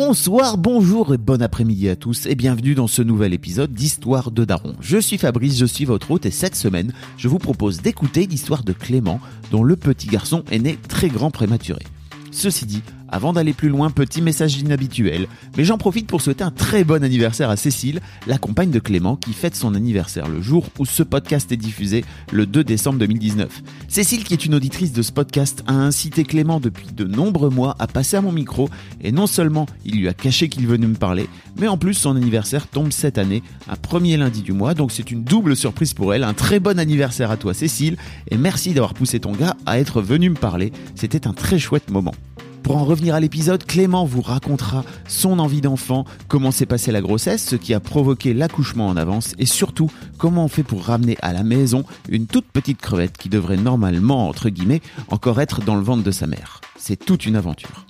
Bonsoir, bonjour et bon après-midi à tous et bienvenue dans ce nouvel épisode d'Histoire de Daron. Je suis Fabrice, je suis votre hôte et cette semaine, je vous propose d'écouter l'histoire de Clément dont le petit garçon est né très grand prématuré. Ceci dit, avant d'aller plus loin, petit message inhabituel, mais j'en profite pour souhaiter un très bon anniversaire à Cécile, la compagne de Clément, qui fête son anniversaire le jour où ce podcast est diffusé, le 2 décembre 2019. Cécile, qui est une auditrice de ce podcast, a incité Clément depuis de nombreux mois à passer à mon micro, et non seulement il lui a caché qu'il venait me parler, mais en plus son anniversaire tombe cette année, un premier lundi du mois, donc c'est une double surprise pour elle. Un très bon anniversaire à toi Cécile, et merci d'avoir poussé ton gars à être venu me parler, c'était un très chouette moment. Pour en revenir à l'épisode, Clément vous racontera son envie d'enfant, comment s'est passée la grossesse, ce qui a provoqué l'accouchement en avance et surtout comment on fait pour ramener à la maison une toute petite crevette qui devrait normalement, entre guillemets, encore être dans le ventre de sa mère. C'est toute une aventure.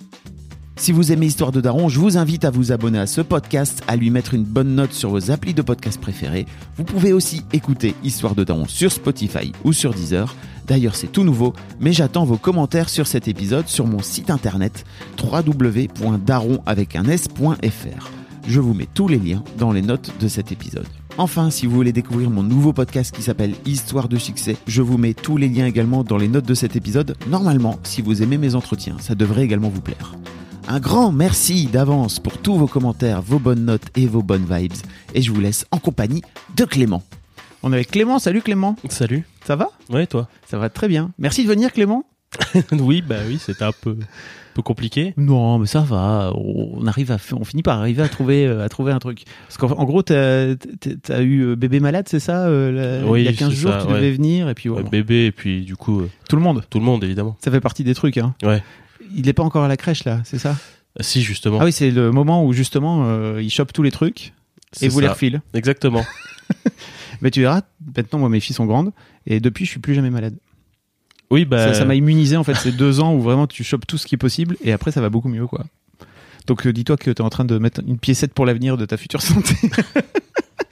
Si vous aimez Histoire de Daron, je vous invite à vous abonner à ce podcast, à lui mettre une bonne note sur vos applis de podcast préférés. Vous pouvez aussi écouter Histoire de Daron sur Spotify ou sur Deezer. D'ailleurs, c'est tout nouveau, mais j'attends vos commentaires sur cet épisode sur mon site internet www.daron. Je vous mets tous les liens dans les notes de cet épisode. Enfin, si vous voulez découvrir mon nouveau podcast qui s'appelle Histoire de succès, je vous mets tous les liens également dans les notes de cet épisode. Normalement, si vous aimez mes entretiens, ça devrait également vous plaire. Un grand merci d'avance pour tous vos commentaires, vos bonnes notes et vos bonnes vibes. Et je vous laisse en compagnie de Clément. On est avec Clément. Salut Clément. Salut. Ça va? Ouais, toi? Ça va très bien. Merci de venir Clément. Oui, bah oui, c'était un peu, peu compliqué. Non, mais ça va. On arrive à, on finit par arriver à trouver, euh, à trouver un truc. Parce qu'en en gros, t'as as eu euh, bébé malade, c'est ça euh, la- Oui, Il y a 15 c'est jours, ça, tu ouais. devais venir et puis Ouais, bébé, et puis du coup, euh, tout le monde. tout le monde, évidemment. Ça fait partie des trucs. Hein. Ouais. Il n'est pas encore à la crèche là, c'est ça? Si, justement. Ah oui, c'est le moment où justement euh, il chope tous les trucs et vous les refile. Exactement. Mais tu verras, maintenant moi mes filles sont grandes et depuis je suis plus jamais malade. Oui, bah. Ça- Ça m'a immunisé en fait ces deux ans où vraiment tu chopes tout ce qui est possible et après ça va beaucoup mieux quoi. Donc euh, dis-toi que tu es en train de mettre une piécette pour l'avenir de ta future santé.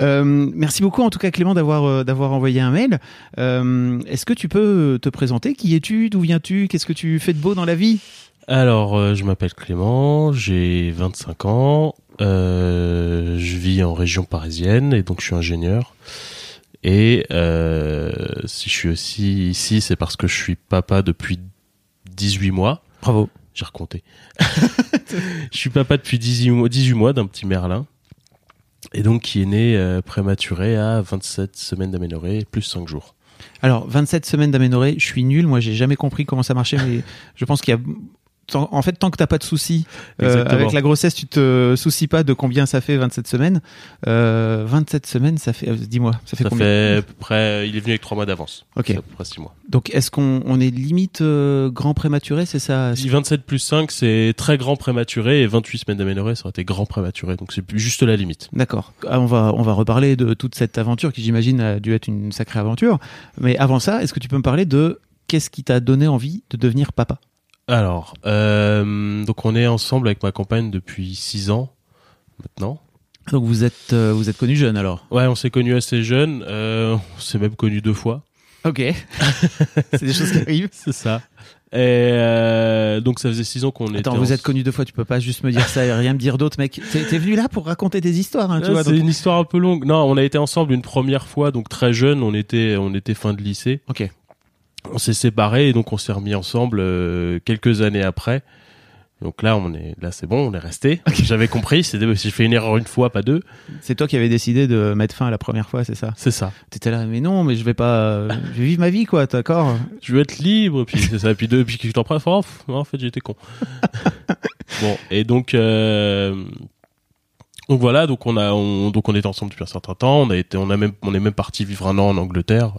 Euh, merci beaucoup en tout cas Clément d'avoir euh, d'avoir envoyé un mail. Euh, Est-ce que tu peux te présenter? Qui es-tu? D'où viens-tu? Qu'est-ce que tu fais de beau dans la vie? Alors, euh, je m'appelle Clément, j'ai 25 ans, euh, je vis en région parisienne et donc je suis ingénieur. Et euh, si je suis aussi ici, c'est parce que je suis papa depuis 18 mois. Bravo. J'ai recompté. je suis papa depuis 18 mois, 18 mois d'un petit merlin. Et donc qui est né euh, prématuré à 27 semaines d'aménorrhée plus 5 jours. Alors 27 semaines d'aménorrhée, je suis nul. Moi j'ai jamais compris comment ça marchait, mais je pense qu'il y a en fait, tant que t'as pas de soucis euh, avec la grossesse, tu te soucies pas de combien ça fait 27 semaines. Euh, 27 semaines, ça fait. euh, Dis-moi, ça fait Ça combien fait à peu près, il est venu avec 3 mois d'avance. Ok. À peu près 6 mois. Donc, est-ce qu'on on est limite euh, grand prématuré, c'est ça? Si 27 plus 5, c'est très grand prématuré et 28 semaines d'aménorrhée, ça aurait été grand prématuré. Donc c'est juste la limite. D'accord. Ah, on va on va reparler de toute cette aventure qui, j'imagine, a dû être une sacrée aventure. Mais avant ça, est-ce que tu peux me parler de qu'est-ce qui t'a donné envie de devenir papa? Alors, euh, donc on est ensemble avec ma compagne depuis 6 ans maintenant. Donc, vous êtes euh, vous êtes connu jeune alors? Ouais, on s'est connus assez jeunes. Euh, on s'est même connus deux fois. Ok. c'est des choses qui arrivent. C'est ça. Et euh, donc ça faisait 6 ans qu'on était. Attends, vous en- êtes connus deux fois, tu peux pas juste me dire ça et rien me dire d'autre, mec. T'es t'es venu là pour raconter des histoires, hein, tu vois. c'est donc- une histoire un peu longue. Non, on a été ensemble une première fois, donc très jeune. On était, on était fin de lycée. Ok. On s'est séparés et donc on s'est remis ensemble euh, quelques années après. Donc là, on est, là, c'est bon, on est resté. J'avais compris. C'est j'ai fait une erreur une fois, pas deux. C'est toi qui avais décidé de mettre fin à la première fois, c'est ça? C'est ça. T'étais là, mais non, mais je vais pas, je vais vivre ma vie, quoi, d'accord? Je veux être libre. Puis c'est ça. Puis deux, puis que je t'en prends. Oh, en fait, j'étais con. bon, et donc. Euh, donc voilà, donc on a, on, donc on était ensemble depuis un certain temps. On a été, on a même, on est même parti vivre un an en Angleterre.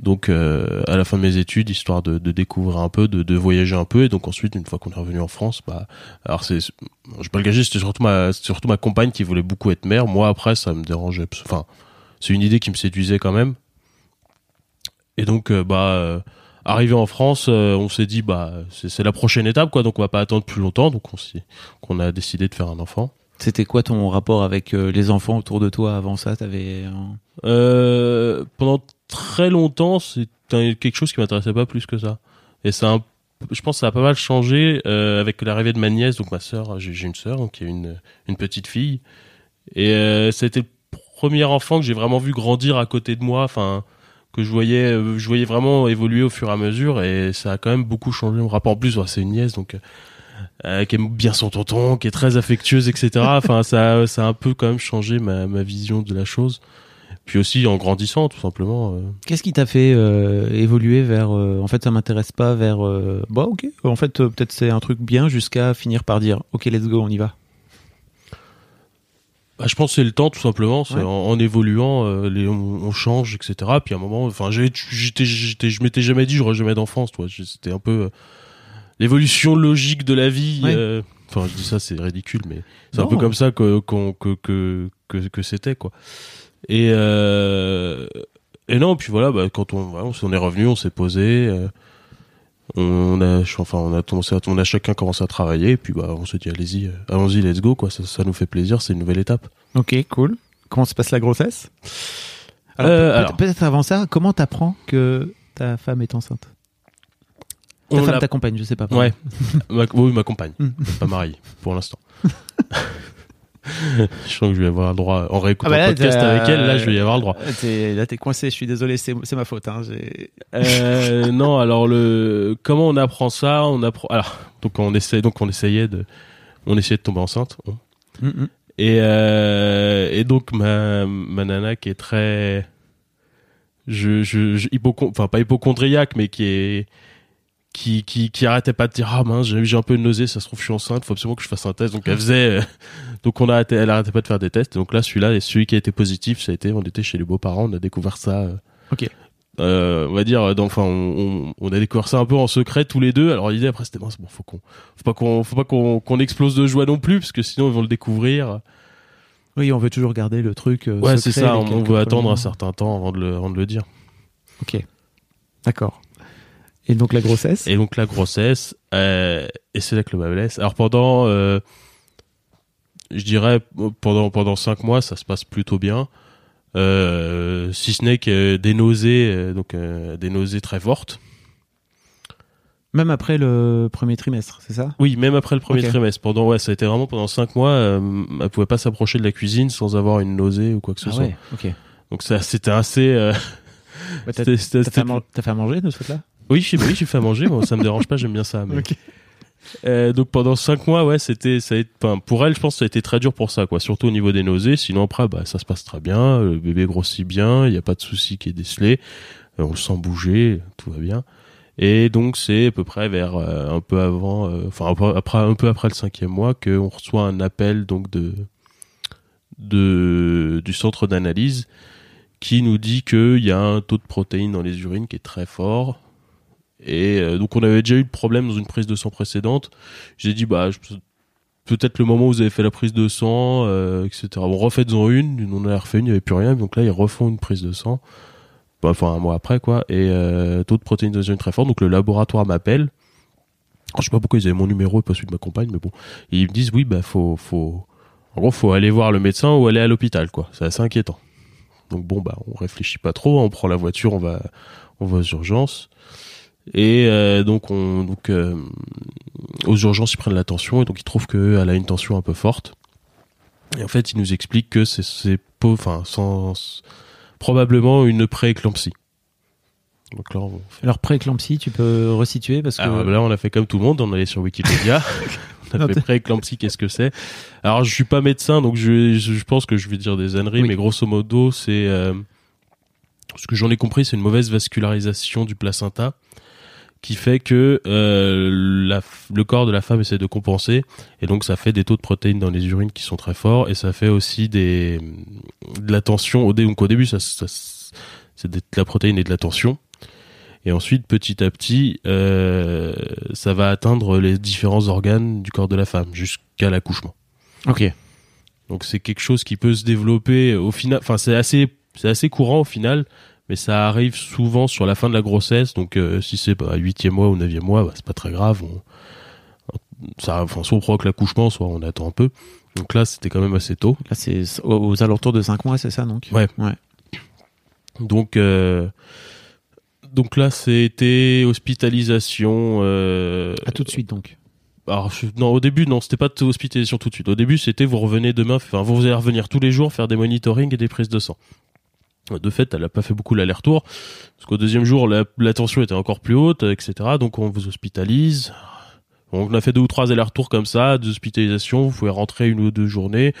Donc euh, à la fin de mes études, histoire de, de découvrir un peu, de, de voyager un peu, et donc ensuite une fois qu'on est revenu en France, bah alors c'est, je le cacher, c'était surtout ma, surtout ma compagne qui voulait beaucoup être mère. Moi après, ça me dérangeait. Enfin, c'est une idée qui me séduisait quand même. Et donc euh, bah euh, arrivé en France, euh, on s'est dit bah c'est, c'est la prochaine étape quoi, donc on va pas attendre plus longtemps, donc on s'est, qu'on a décidé de faire un enfant. C'était quoi ton rapport avec euh, les enfants autour de toi avant ça? T'avais Euh, pendant très longtemps, c'est quelque chose qui m'intéressait pas plus que ça. Et un, je pense que ça a pas mal changé euh, avec l'arrivée de ma nièce, donc ma sœur. J'ai une sœur, qui a une une petite fille. Et euh, c'était le premier enfant que j'ai vraiment vu grandir à côté de moi. Enfin, que je voyais, euh, je voyais vraiment évoluer au fur et à mesure. Et ça a quand même beaucoup changé mon rapport. En plus, c'est une nièce, donc. qui aime bien son tonton, qui est très affectueuse, etc. Enfin, ça, ça a un peu quand même changé ma, ma vision de la chose. Puis aussi en grandissant, tout simplement. euh. Qu'est-ce qui t'a fait euh, évoluer vers euh, en fait ça m'intéresse pas vers euh, bah ok en fait peut-être c'est un truc bien jusqu'à finir par dire ok let's go on y va Bah, je pense que c'est le temps, tout simplement. C'est Ouais. en, en évoluant, les, on, on change, etc. Puis à un moment, enfin, j'étais, je m'étais jamais dit, j'aurais jamais d'enfance, toi. C'était un peu l'évolution logique de la vie. Ouais. Enfin, je dis ça, c'est ridicule, mais c'est un peu comme ça que que que que, que c'était, quoi. Et euh, et non, puis voilà, bah, quand on, voilà, on est revenu, on s'est posé. euh, on a, enfin, on a commencé, à, on a chacun commencé à travailler, et puis bah, on s'est dit, allez-y, euh, allons-y, let's go, quoi. Ça, ça nous fait plaisir, c'est une nouvelle étape. ok cool comment se passe la grossesse? Euh, peut-être avant ça comment t'apprends que ta femme est enceinte? Ta femme l'a- t'accompagne je sais pas Ouais, ma, oui, ma compagne, Hmm. pas mariée pour l'instant. je sens que je vais avoir le droit en réécoutant Ah bah le podcast avec elle. Là, je vais y avoir le droit. Euh, t'es- là t'es coincé je suis désolé c'est ma faute hein, Euh, non, alors le comment on apprend ça On apprend. Alors donc on essaie, donc on essayait de, on essayait de tomber enceinte. on. Mm, mm. Et euh, et donc ma ma nana qui est très, je je, je hypocon- enfin pas hypochondriaque, mais qui est qui, qui, qui arrêtait pas de dire ah mince j'ai un peu de nausée ça se trouve je suis enceinte faut absolument que je fasse un test. Donc elle faisait euh, donc on a arrêté, elle arrêtait pas de faire des tests. Donc là celui-là et celui qui a été positif ça a été on était chez les beaux-parents on a découvert ça euh, Ok. euh, on va dire dans- enfin on, on, on a découvert ça un peu en secret tous les deux. Alors l'idée après c'était mince bon faut qu'on faut pas qu'on faut pas qu'on qu'on explose de joie non plus parce que sinon ils vont le découvrir. Oui on veut toujours garder le truc ouais c'est ça on, on veut attendre un certain temps avant de le, avant de le dire. Ok. D'accord et donc la grossesse Et donc la grossesse, euh, et c'est là que le bas blesse. Alors pendant, euh, je dirais pendant pendant cinq mois, ça se passe plutôt bien, euh, si ce n'est que des nausées, euh, donc euh, des nausées très fortes. même après le premier trimestre c'est ça? Oui, même après le premier trimestre. Pendant ouais, ça a été vraiment pendant cinq mois, euh, elle pouvait pas s'approcher de la cuisine sans avoir une nausée ou quoi que ce ah soit. ouais ok Donc ça, c'était assez. t'as fait, à manger de ce fait là Oui, j'ai oui, fait à manger. Bon, ça me dérange pas, j'aime bien ça. Mais... Euh, donc pendant cinq mois, ouais, c'était, ça a été, pour elle, je pense que ça a été très dur pour ça, quoi. Surtout au niveau des nausées. Sinon après, bah, ça se passe très bien. Le bébé grossit bien. Il n'y a pas de souci qui est décelé. Euh, on le sent bouger, tout va bien. Et donc c'est à peu près vers euh, un peu avant, enfin après, un peu après le cinquième mois, qu'on reçoit un appel donc de, de du centre d'analyse qui nous dit qu'il y a un taux de protéines dans les urines qui est très fort. Et euh, donc on avait déjà eu le problème dans une prise de sang précédente. J'ai dit bah peut-être le moment où vous avez fait la prise de sang, euh, etc. Bon refaites-en une, on en a refait une, il n'y avait plus rien. Donc là ils refont une prise de sang. Bah, Enfin un mois après quoi. Et euh, taux de urines très fort. Donc le laboratoire m'appelle. Je sais pas pourquoi ils avaient mon numéro et pas celui de ma compagne, mais bon. Ils me disent oui bah faut faut en gros faut aller voir le médecin ou aller à l'hôpital quoi. C'est assez inquiétant. Donc bon bah on réfléchit pas trop, on prend la voiture, on va on va aux urgences. Et euh, donc on donc euh, aux urgences ils prennent la tension et donc ils trouvent qu'elle a une tension un peu forte. Et en fait ils nous expliquent que c'est enfin sans probablement une prééclampsie. Donc là on fait alors pré-éclampsie tu peux resituer parce que là, on a fait comme tout le monde, on est allé sur Wikipédia. on a fait prééclampsie, qu'est-ce que c'est? Alors, je suis pas médecin, donc je, je, je pense que je vais dire des âneries, Oui. mais grosso modo, c'est euh, ce que j'en ai compris, c'est une mauvaise vascularisation du placenta qui fait que euh, la, le corps de la femme essaie de compenser, et donc ça fait des taux de protéines dans les urines qui sont très forts, et ça fait aussi des de la tension. Au, dé, donc au début, ça, ça- c'est de la protéine et de la tension. Et ensuite, petit à petit, euh, ça va atteindre les différents organes du corps de la femme jusqu'à l'accouchement. Ok. Donc c'est quelque chose qui peut se développer au final. Enfin, c'est assez, c'est assez courant au final, mais ça arrive souvent sur la fin de la grossesse. Donc euh, si c'est à huitième mois ou neuvième mois, bah, c'est pas très grave. On, ça, enfin, soit on provoque l'accouchement, soit on attend un peu. Donc là, c'était quand même assez tôt. Là, c'est aux, alentours de 5 mois, c'est ça donc? Ouais. Ouais. Donc, euh, donc là, c'était hospitalisation. Euh, À tout de suite donc. alors, non, au début, non, c'était pas de hospitalisation tout de suite. Au début, c'était vous revenez demain, enfin, vous allez revenir tous les jours faire des monitoring et des prises de sang. De fait, elle a pas fait beaucoup l'aller-retour, parce qu'au deuxième jour, la, tension était encore plus haute, etc. Donc, on vous hospitalise. On a fait deux ou trois allers-retours comme ça, deux hospitalisations. Vous pouvez rentrer une ou deux journées.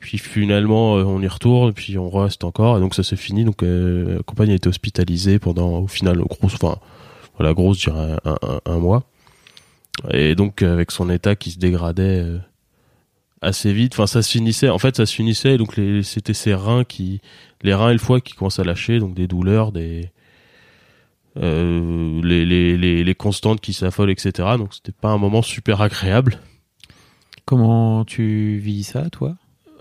Puis finalement, euh, on y retourne, puis on reste encore, et donc ça s'est fini. Donc euh, la compagne a été hospitalisée pendant, au final, grosse, enfin, grosse, je dirais un, mois. Et donc avec son état qui se dégradait euh, assez vite, enfin ça se finissait. En fait, ça se finissait. Donc c'était ses reins qui, les reins et le foie qui commencent à lâcher, donc des douleurs, des euh, les, les, les, les constantes qui s'affolent, etc. Donc c'était pas un moment super agréable. Comment tu vis ça, toi?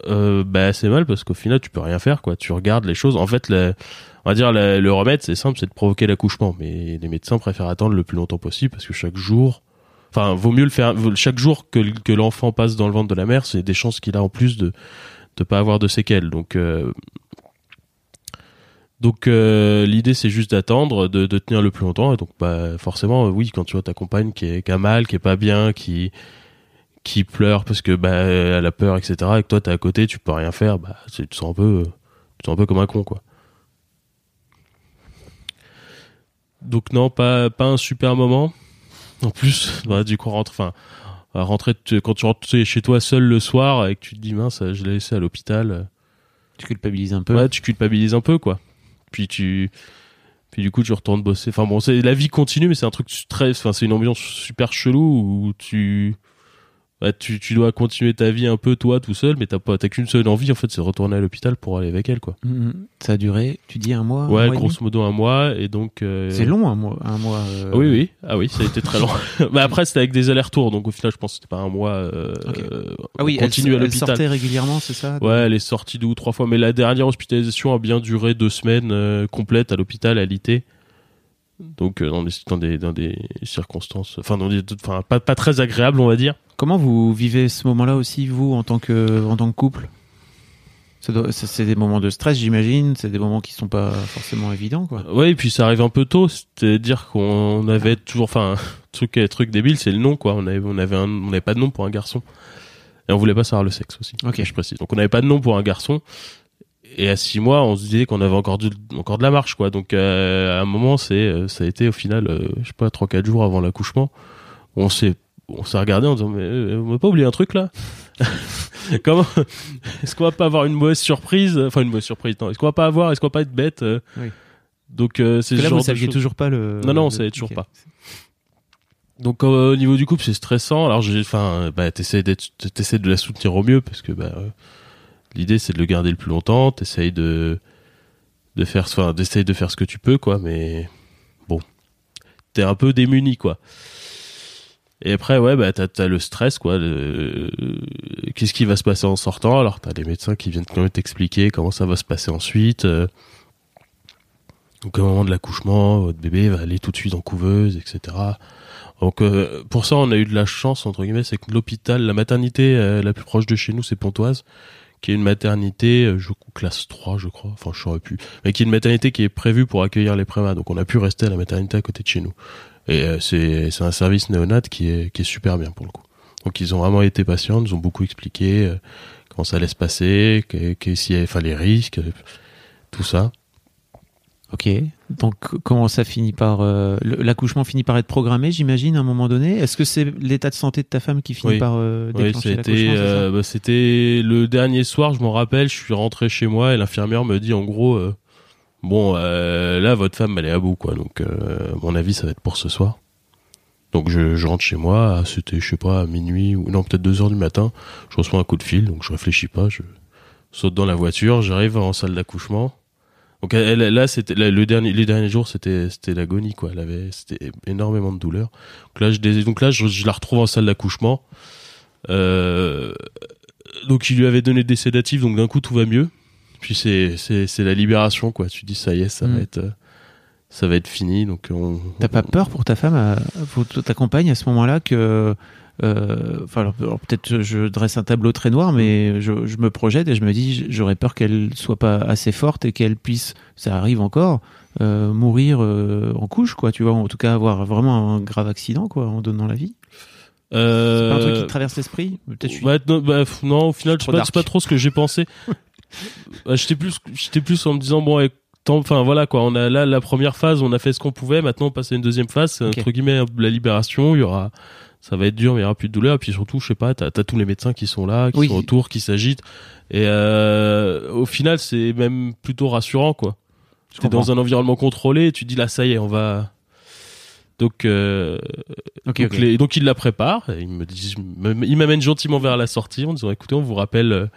Euh, bah c'est mal parce qu'au final tu peux rien faire quoi. Tu regardes les choses. En fait, le, on va dire le, le remède c'est simple, c'est de provoquer l'accouchement. Mais les médecins préfèrent attendre le plus longtemps possible parce que chaque jour, enfin vaut mieux le faire. Chaque jour que, que l'enfant passe dans le ventre de la mère, c'est des chances qu'il a en plus de de pas avoir de séquelles. Donc euh, donc euh, l'idée c'est juste d'attendre, de, de tenir le plus longtemps. Et donc bah forcément oui quand tu vois ta compagne qui est qui a mal, qui est pas bien, qui qui pleure parce que bah elle a peur etc et que toi t'es à côté tu peux rien faire bah tu te sens un peu tu te sens un peu comme un con quoi donc non pas pas un super moment en plus bah, du coup rentre enfin rentrer quand tu rentres chez toi seul le soir et que tu te dis mince je l'ai laissé à l'hôpital Tu culpabilises un peu. ouais tu culpabilises un peu quoi puis tu puis du coup tu retournes bosser. Enfin bon c'est la vie continue mais c'est un truc très enfin c'est une ambiance super chelou où tu bah, tu, tu dois continuer ta vie un peu toi tout seul mais t'as pas t'as qu'une seule envie en fait c'est de retourner à l'hôpital pour aller avec elle quoi Mhm. Ça a duré, tu dis un mois un ouais mois grosso modo un mois et donc euh, C'est long un mois. Un mois euh, oui oui ah oui ça a été très long mais après c'était avec des allers-retours donc au final je pense que c'était pas un mois euh, euh, Ah oui, on elle, continue à elle l'hôpital sortait régulièrement, c'est ça? Ouais, elle est sortie deux ou trois fois, mais la dernière hospitalisation a bien duré deux semaines euh, complètes à l'hôpital à l'IT. Donc euh, dans, des, dans des dans des circonstances, enfin dans des, enfin pas pas très agréables on va dire. Comment vous vivez ce moment-là aussi, vous, en tant que, en tant que couple? C'est des moments de stress, j'imagine. C'est des moments qui sont pas forcément évidents, quoi. Ouais, et puis ça arrive un peu tôt, c'est-à-dire qu'on avait toujours, enfin truc truc débile, c'est le nom quoi. On avait on avait un, on n'avait pas de nom pour un garçon et on voulait pas savoir le sexe aussi. Ok. je précise. Donc on n'avait pas de nom pour un garçon. Et à six mois, on se disait qu'on avait encore du, encore de la marche, quoi. Donc euh, à un moment, c'est, euh, ça a été au final, euh, je sais pas, trois quatre jours avant l'accouchement, on s'est, on s'est regardé en disant, mais euh, on va pas oublier un truc là Comment Est-ce qu'on va pas avoir une mauvaise surprise Enfin une mauvaise surprise. Non. Est-ce qu'on va pas avoir Est-ce qu'on va pas être bête euh Oui. Donc euh, c'est ce là, genre vous saviez toujours pas le. Non, non, on savait toujours pas. Donc euh, au niveau du couple, c'est stressant. Alors j'ai, enfin, bah t'essaies d'être, t'essaies de la soutenir au mieux parce que bah euh, l'idée c'est de le garder le plus longtemps. T'essayes de de faire, enfin, d'essayer de faire ce que tu peux, quoi. Mais bon, t'es un peu démuni, quoi. Et après, ouais, bah t'as, t'as le stress, quoi. le- Qu'est-ce qui va se passer en sortant? Alors t'as les médecins qui viennent quand t'expliquer comment ça va se passer ensuite. euh. Au moment de l'accouchement, votre bébé va aller tout de suite en couveuse, etc. Donc euh, pour ça, on a eu de la chance entre guillemets, c'est que l'hôpital, la maternité euh, la plus proche de chez nous, c'est Pontoise, qui est une maternité, euh, je classe 3, je crois, enfin je saurais plus, mais qui est une maternité qui est prévue pour accueillir les prémas. Donc on a pu rester à la maternité à côté de chez nous. Et euh, c'est un service néonat qui est qui est super bien pour le coup. Donc ils ont vraiment été patients, nous ont beaucoup expliqué euh, comment ça allait se passer, que, que s'il y avait les risques, tout ça. Ok. Donc, comment ça finit par. euh, L'accouchement finit par être programmé, j'imagine, à un moment donné? Est-ce que c'est l'état de santé de ta femme qui finit Oui. par euh, Oui, déclencher c'était l'accouchement euh, bah, c'était le dernier soir, je m'en rappelle, je suis rentré chez moi et l'infirmière me dit en gros euh, bon là votre femme elle est à bout quoi. Donc à mon avis ça va être pour ce soir. Donc je, je rentre chez moi, c'était je sais pas à minuit ou non peut-être deux heures du matin, je reçois un coup de fil donc je réfléchis pas, je saute dans la voiture, j'arrive en salle d'accouchement. Donc elle, là, c'était le dernier, les derniers jours, c'était c'était l'agonie quoi. Elle avait, c'était énormément de douleur. Donc là, je, donc là, je, je la retrouve en salle d'accouchement. Euh, donc il lui avait donné des sédatifs, donc d'un coup tout va mieux. Puis c'est c'est c'est la libération quoi. Tu dis ça y est, ça Mm. va être euh, ça va être fini. Donc on. T'as pas peur pour ta femme, à- pour ta compagne à ce moment-là que. Euh, Enfin, alors, alors peut-être je dresse un tableau très noir, mais je, je me projette et je me dis j'aurais peur qu'elle soit pas assez forte et qu'elle puisse, ça arrive encore, euh, mourir euh, en couche, quoi. Tu vois, en tout cas avoir vraiment un grave accident, quoi, en donnant la vie. C'est pas un truc qui te traverse l'esprit Peut-être. je non, bah, non, au final, c'est Trop pas, c'est pas trop ce que j'ai pensé. Bah, j'étais plus, j'étais plus en me disant bon, enfin voilà quoi, on a là la première phase, on a fait ce qu'on pouvait. Maintenant, on passe à une deuxième phase, c'est entre guillemets la libération. Il y aura, ça va être dur, mais il y aura plus de douleur. Et puis surtout, je sais pas, t'as as tous les médecins qui sont là, qui Oui. sont autour, qui s'agitent. Et euh, au final, c'est même plutôt rassurant quoi. T'es dans un environnement contrôlé, et tu dis là, ça y est, on va. Donc, euh, donc, les- donc il la prépare. et Il me dit, me- il m'amène gentiment vers la sortie en disant, écoutez, on vous rappelle, euh,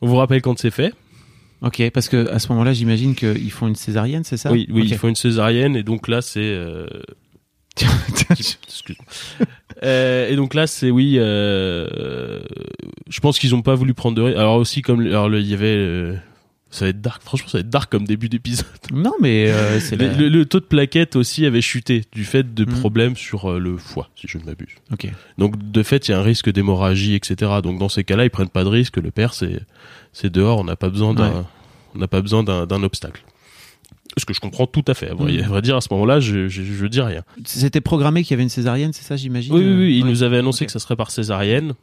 on vous rappelle quand c'est fait. Ok, parce que à ce moment-là, j'imagine qu'ils font une césarienne, c'est ça? Oui, oui, Ok. il faut une césarienne et donc là c'est. euh, excuse-moi. Euh, et donc là c'est oui. euh, je pense qu'ils ont pas voulu prendre de risque. Alors aussi comme alors il y avait. euh, ça va être dark. Franchement, ça va être dark comme début d'épisode. Non, mais euh, c'est Le, la... le- le taux de plaquettes aussi avait chuté du fait de Mm. problèmes sur euh, le foie, si je ne m'abuse. Ok. Donc de fait, il y a un risque d'hémorragie, etc. Donc dans ces cas-là, ils prennent pas de risque. Le père, c'est c'est dehors. On n'a pas besoin d'un Ouais. on n'a pas besoin d'un obstacle. Ce que je comprends tout à fait. À vrai, Mm. à vrai dire, à ce moment-là, je, je, je dis rien. C'était programmé qu'il y avait une césarienne, c'est ça, j'imagine Oui, oui, oui. Il Ouais. nous avait annoncé que ça serait par césarienne.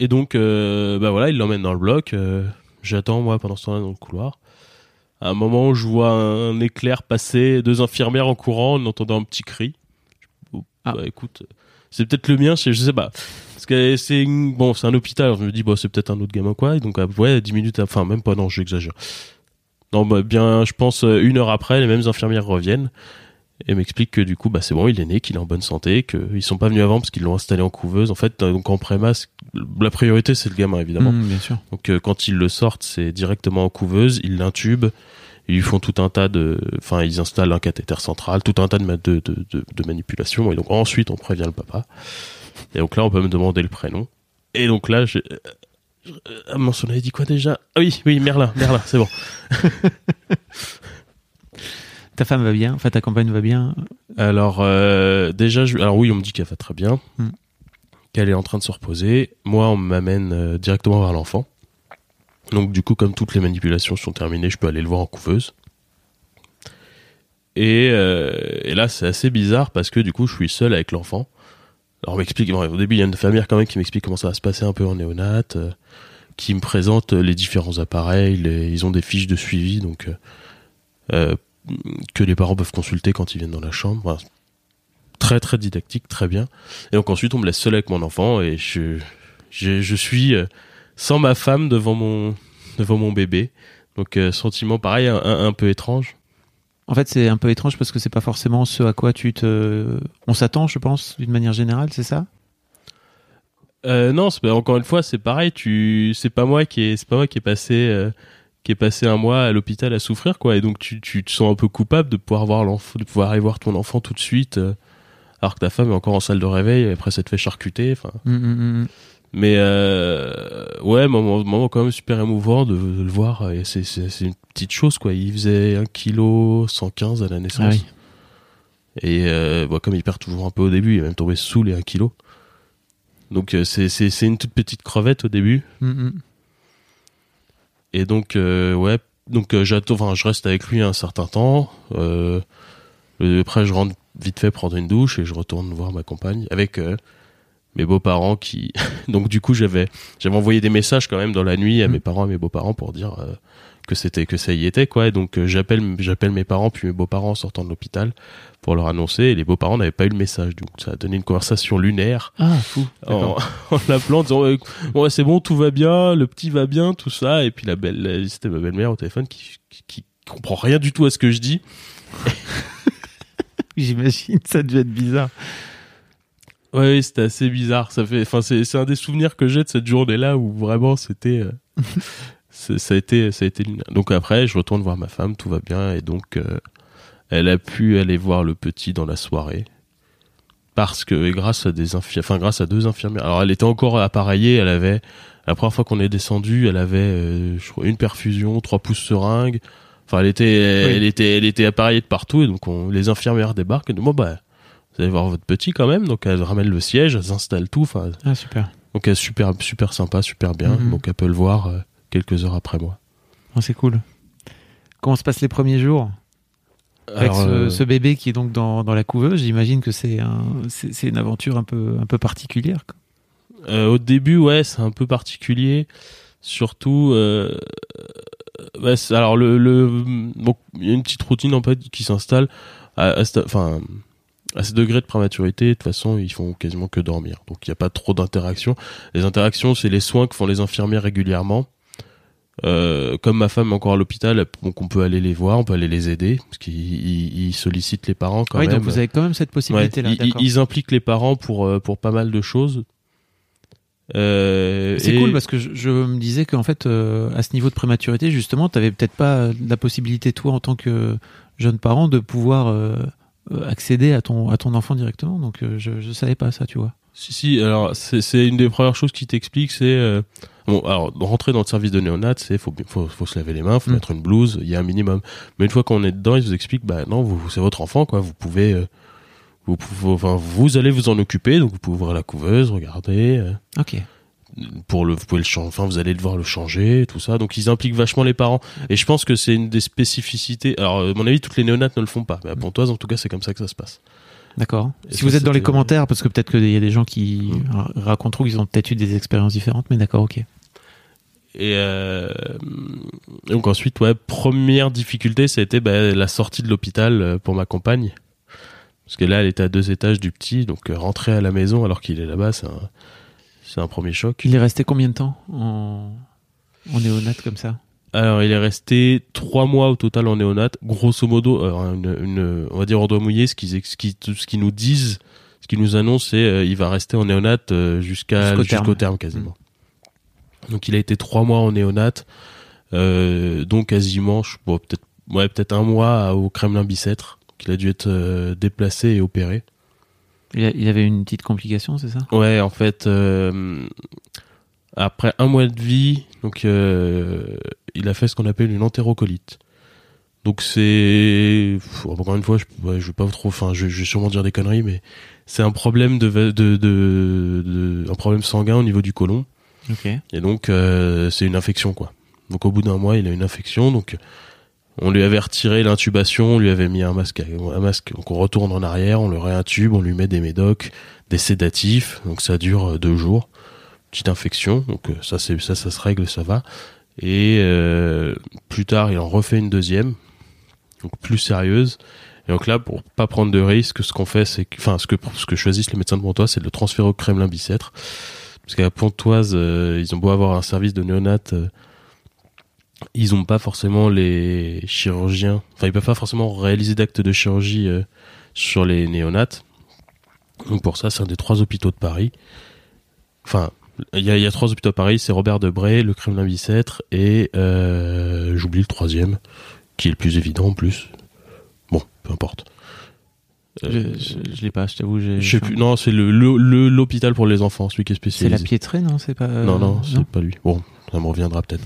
Et donc, euh, bah voilà, il l'emmène dans le bloc. euh, J'attends moi pendant ce temps-là dans le couloir. À un moment, je vois un éclair passer, deux infirmières en courant, en entendant un petit cri. Ah. Bah écoute, c'est peut-être le mien, je sais pas. Parce que c'est bon, c'est un hôpital. alors je me dis bon, c'est peut-être un autre gamin quoi. Et donc ouais, 10 minutes, enfin même pas non, j'exagère. Non, bah, bien, je pense euh, une heure après, les mêmes infirmières reviennent et m'expliquent que du coup, bah c'est bon, il est né, qu'il est en bonne santé, qu'ils sont pas venus avant parce qu'ils l'ont installé en couveuse. En fait, euh, donc en préma, c'est- la priorité c'est le gamin évidemment. Mm, bien sûr. Donc euh, quand ils le sortent, c'est directement en couveuse, ils l'intubent, ils lui font tout un tas de, enfin ils installent un cathéter central, tout un tas de, de, de, de, de manipulations et donc ensuite on prévient le papa. Et donc là on peut me demander le prénom. Et donc là ah avait dit quoi déjà? Ah oui oui Merlin Merlin c'est bon. Ta femme va bien, enfin ta compagne va bien? Alors euh, déjà, je... alors oui, on me dit qu'elle va très bien, Mm. qu'elle est en train de se reposer. Moi, on m'amène euh, directement vers l'enfant. Donc du coup, comme toutes les manipulations sont terminées, je peux aller le voir en couveuse. Et, euh, et là, c'est assez bizarre parce que du coup, je suis seul avec l'enfant. Alors, on m'explique. bon, au début, il y a une infirmière quand même qui m'explique comment ça va se passer un peu en néonat, euh, qui me présente les différents appareils. les- ils ont des fiches de suivi, donc euh, euh, que les parents peuvent consulter quand ils viennent dans la chambre. Très très didactique, très bien. Et donc ensuite on me laisse seul avec mon enfant et je je, je suis euh, sans ma femme devant mon devant mon bébé. Donc euh, sentiment pareil un- un peu étrange. En fait, c'est un peu étrange parce que c'est pas forcément ce à quoi tu te. On s'attend, je pense, d'une manière générale, c'est ça? Euh, non, encore une fois c'est pareil. Tu c'est pas moi qui est c'est pas moi qui est passé euh, qui est passé un mois à l'hôpital à souffrir quoi. Et donc tu tu te sens un peu coupable de pouvoir voir l'enfant de pouvoir aller voir ton enfant tout de suite. euh, alors que ta femme est encore en salle de réveil et après ça te fait charcuter. Enfin, Mm, mm, mm. Mais euh, ouais, moment, moment quand même super émouvant de, de le voir. Et c'est, c'est, c'est une petite chose, quoi. Il faisait 1 kg 115 à la naissance. Ah oui. Et euh, bon, comme il perd toujours un peu au début, il est même tombé sous les 1 kg. Donc euh, c'est, c'est, c'est une toute petite crevette au début. Mm, mm. Et donc, euh, ouais, donc euh, j'attends, enfin, je reste avec lui un certain temps. Euh, euh, après, je rentre vite fait prendre une douche et je retourne voir ma compagne avec euh, mes beaux-parents qui. donc, du coup, j'avais, j'avais envoyé des messages quand même dans la nuit à Mm. mes parents et mes beaux-parents pour dire euh, que c'était, que ça y était, quoi. Et donc, euh, j'appelle, j'appelle mes parents puis mes beaux-parents en sortant de l'hôpital pour leur annoncer. Et les beaux-parents n'avaient pas eu le message. Donc, ça a donné une conversation lunaire Ah, fou. en, en l'appelant disant ouais, ouais, c'est bon tout va bien le petit va bien tout ça et puis la belle c'était ma belle-mère au téléphone qui, qui, qui comprend rien du tout à ce que je dis J'imagine, ça dû être bizarre. Oui, c'était assez bizarre ça fait enfin c'est c'est un des souvenirs que j'ai de cette journée là où vraiment c'était euh, ça a été, ça a été. Donc après, je retourne voir ma femme, tout va bien, et donc euh, elle a pu aller voir le petit dans la soirée parce que et grâce à des infi- enfin grâce à deux infirmières. Alors elle était encore appareillée, elle avait la première fois qu'on est descendu, elle avait euh, je crois une perfusion, trois pouces seringues. Enfin elle était, elle était, elle était appareillée de partout, et donc on, les infirmières débarquent et nous bon bah vous allez voir votre petit quand même, donc elle ramène le siège, elle installe tout, Ah, super. donc elle est super super sympa, super bien, Mhm. donc elle peut le voir euh, quelques heures après moi. Ah, c'est cool. Comment se passent les premiers jours avec Alors, ce, euh, ce bébé qui est donc dans, dans la couveuse J'imagine que c'est un, une aventure un peu, un peu particulière. Euh, au début, ouais, c'est un peu particulier. Surtout, euh, alors le, il y a une petite routine en fait qui s'installe. Enfin, à ce degré de prématurité, de toute façon, ils font quasiment que dormir. Donc il n'y a pas trop d'interactions. Les interactions, c'est les soins que font les infirmières régulièrement. Euh, comme ma femme est encore à l'hôpital, donc on peut aller les voir, on peut aller les aider, parce qu'ils ils- ils sollicitent les parents quand Oui, même. donc vous avez quand même cette Ouais, possibilité-là. ils, impliquent les parents pour euh, pour pas mal de choses. Euh, C'est et- cool parce que je, je me disais qu'en fait, euh, à ce niveau de prématurité, justement, tu n'avais peut-être pas la possibilité, toi, en tant que jeune parent, de pouvoir euh, accéder à ton, à ton enfant directement. Donc, euh, je ne savais pas ça, tu vois. Si, si, alors c'est une des premières choses qui t'explique, c'est euh, bon, alors rentrer dans le service de néonat, c'est faut, faut faut se laver les mains, faut Mm. mettre une blouse, il y a un minimum. Mais une fois qu'on est dedans, ils vous expliquent, bah non, vous c'est votre enfant quoi, vous pouvez, euh, vous pouvez, enfin vous allez vous en occuper, donc vous pouvez ouvrir la couveuse, regarder. euh, Ok. Pour le vous pouvez le changer enfin vous allez devoir le changer tout ça donc ils impliquent vachement les parents et je pense que c'est une des spécificités alors à mon avis toutes les néonates ne le font pas mais à Pontoise en tout cas c'est comme ça que ça se passe D'accord. Si vous êtes dans les c'était- commentaires, parce que peut-être qu'il y a des gens qui Mm. ra- raconteront qu'ils ont peut-être eu des expériences différentes, mais d'accord, ok. et euh, donc ensuite ouais première difficulté ça a été bah, la sortie de l'hôpital euh, pour ma compagne parce que là elle était à deux étages du petit donc euh, rentrer à la maison alors qu'il est là-bas c'est un c'est un premier choc Il est resté combien de temps en, en néonate comme ça? Alors, il est resté trois mois au total en néonat. Grosso modo, alors, une, une- on va dire on doit mouiller ce qu'ils ce ce nous disent, ce qu'ils nous annoncent, c'est euh, il va rester en néonat euh, jusqu'à Jusqu'au terme. terme. quasiment. Donc, il a été trois mois en néonat, euh, donc quasiment, je- bon, peut-être ouais, peut-être un mois au Kremlin Bicêtre. Donc, il a dû être euh, déplacé et opéré. Il, avait une petite complication, c'est ça? Ouais, en fait, euh, après un mois de vie, donc euh, il a fait ce qu'on appelle une entérocolite. Donc c'est encore une fois, je, ouais, je vais pas trop, enfin, je, je vais sûrement dire des conneries, mais c'est un problème de, de, de, de- un problème sanguin au niveau du côlon, Ok. et donc euh, c'est une infection quoi. Donc au bout d'un mois, il a une infection, donc on lui avait retiré l'intubation, on lui avait mis un masque, donc on retourne en arrière, on le réintube, on lui met des médocs, des sédatifs, donc ça dure euh, deux jours. Petite infection, donc euh, ça ça se règle, ça va. Et euh, plus tard, il en refait une deuxième, donc plus sérieuse. Et donc là, pour pas prendre de risques, ce qu'on que, enfin, ce que choisissent les médecins de Pontoise, c'est de le transférer au Kremlin Bicêtre, parce qu'à Pontoise, ils ont beau avoir un service de néonat, ils ont pas forcément les chirurgiens, enfin, ils peuvent pas forcément réaliser d'actes de chirurgie euh, sur les néonates. Donc pour ça, c'est un des trois hôpitaux de Paris. Enfin, il y a, trois hôpitaux à Paris, c'est Robert Debré, le Kremlin Bicêtre et euh, j'oublie le troisième, qui est le plus évident en plus. Bon, peu importe. Je, Euh, je, je l'ai pas, je t'avoue. je sais plus. Non, c'est le le- le- l'hôpital pour les enfants, celui qui est C'est spécialisé. la piétrée, non C'est pas. euh, Non, non, c'est pas lui. Bon, ça me reviendra peut-être.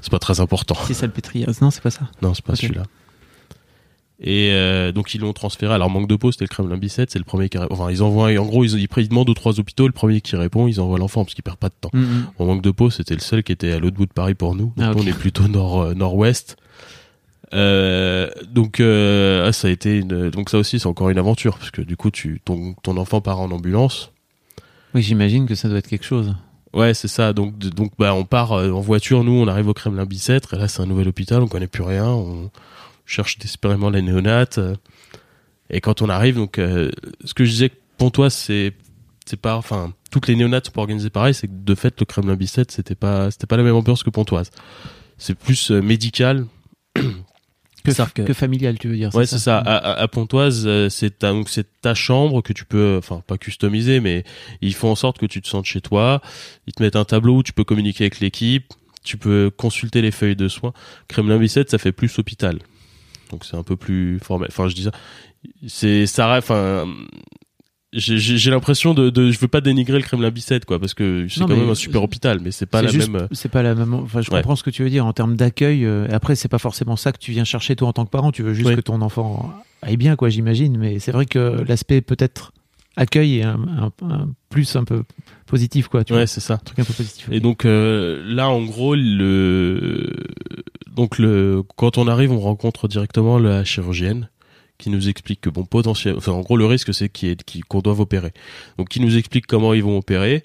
c'est pas très important. C'est salpêtrière. Non, c'est pas ça. Non, c'est pas celui-là. Et euh, donc ils l'ont transféré. Alors manque de peau, c'était le Kremlin Bicêtre, c'est le premier qui. Enfin, ils envoient. En gros, ils, ils, ils demandent aux trois hôpitaux. Le premier qui répond, ils envoient l'enfant parce qu'il perd pas de temps. Mm, mm. En manque de peau, c'était le seul qui était à l'autre bout de Paris pour nous. Donc Ah, on est plutôt nord euh, nord-ouest. Euh, donc euh, ah, ça a été une, donc ça aussi c'est encore une aventure parce que du coup tu ton ton enfant part en ambulance. Oui, j'imagine que ça doit être quelque chose. Ouais, c'est ça. Donc, de- donc, bah, on part euh, en voiture. Nous, on arrive au Kremlin Bicêtre. Et là, c'est un nouvel hôpital. On connaît plus rien. On cherche désespérément les néonates. euh, Et quand on arrive, donc, euh, ce que je disais, Pontoise, c'est, c'est pas, enfin, toutes les néonates sont pas organisées pareil. C'est que de fait, le Kremlin Bicêtre, c'était pas, c'était pas la même ambiance que Pontoise. C'est plus médical. Que, que- que familial, tu veux dire Ouais, c'est ça. À, à- à Pontoise, euh, c'est ta, donc c'est ta chambre que tu peux, enfin pas customiser, mais ils font en sorte que tu te sentes chez toi. Ils te mettent un tableau où tu peux communiquer avec l'équipe. tu peux consulter les feuilles de soins. Kremlin Bicêtre, ça fait plus hôpital. Donc c'est un peu plus formel. Enfin, je dis ça. C'est ça. Enfin, j'ai- l'impression de, de. Je veux pas dénigrer le Kremlin Bicêtre, quoi, parce que c'est quand même un super hôpital, mais c'est pas la juste- même. euh, C'est pas la même. Enfin, je Ouais. comprends ce que tu veux dire en termes d'accueil. euh, après, c'est pas forcément ça que tu viens chercher toi en tant que parent. Tu veux juste Oui. que ton enfant aille bien, quoi, j'imagine. Mais c'est vrai que l'aspect peut-être accueil est un, un- un plus un peu positif, quoi. Tu Ouais, c'est ça. un truc un peu positif. Et donc euh, là, en gros, le donc le quand on arrive, on rencontre directement la chirurgienne qui nous explique que bon potentiel, enfin en gros le risque c'est qu'il y ait- qu'il- qu'on doive opérer. Donc qui nous explique comment ils vont opérer.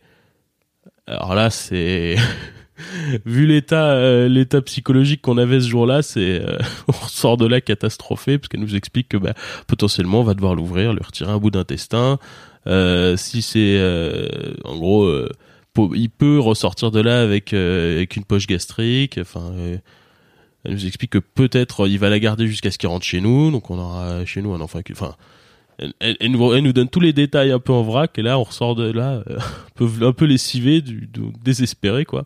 Alors là, c'est vu l'état euh, l'état psychologique qu'on avait ce jour-là, c'est euh, on ressort de là catastrophé parce qu'elle nous explique que bah, potentiellement on va devoir l'ouvrir, lui retirer un bout d'intestin. Euh, si c'est euh, en gros euh, il peut ressortir de là avec avec une poche gastrique. Enfin, elle nous explique que peut-être euh, il va la garder jusqu'à ce qu'il rentre chez nous, donc on aura chez nous un enfant. avec- Enfin, elle, nous, elle nous donne tous les détails un peu en vrac et là on ressort de là euh, un peu un peu du- désespéré quoi.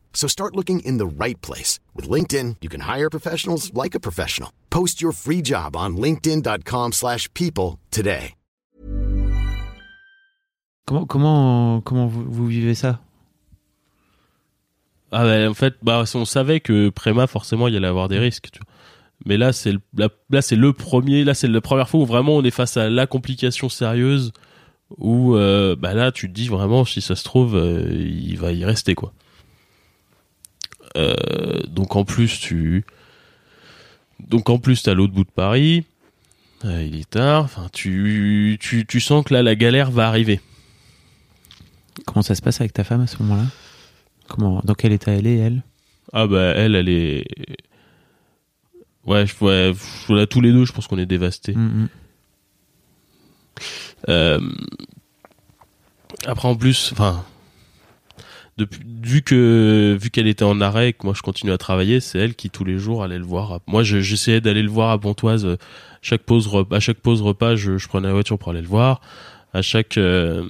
So start looking in the right place. With LinkedIn, you can hire professionals like a professional. Post your free job on linkedin.com/people slash people today. Comment comment comment vous, vous vivez ça? Ah bah, en fait, bah on savait que Préma forcément il y allait avoir des risques. Tu vois. Mais là c'est le, là, là, c'est le premier, là c'est la première fois où vraiment on est face à la complication sérieuse où euh, bah là tu te dis vraiment si ça se trouve euh, il va y rester quoi. Euh, donc en plus tu donc en plus t'as l'autre bout de Paris, euh, il est tard, enfin tu, tu tu sens que là la galère va arriver. Comment ça se passe avec ta femme à ce moment-là? Comment dans quel état elle est elle? Ah bah elle, elle est. Ouais, je là tous les deux, je pense qu'on est dévastés. Mm, mm. Euh, Après en plus, enfin, depuis vu que vu qu'elle était en arrêt, et que moi je continue à travailler, c'est elle qui tous les jours allait le voir. Moi, je- j'essayais d'aller le voir à Pontoise. euh, Chaque pause, repas, à chaque pause repas, je, je prenais la voiture pour aller le voir. À chaque euh,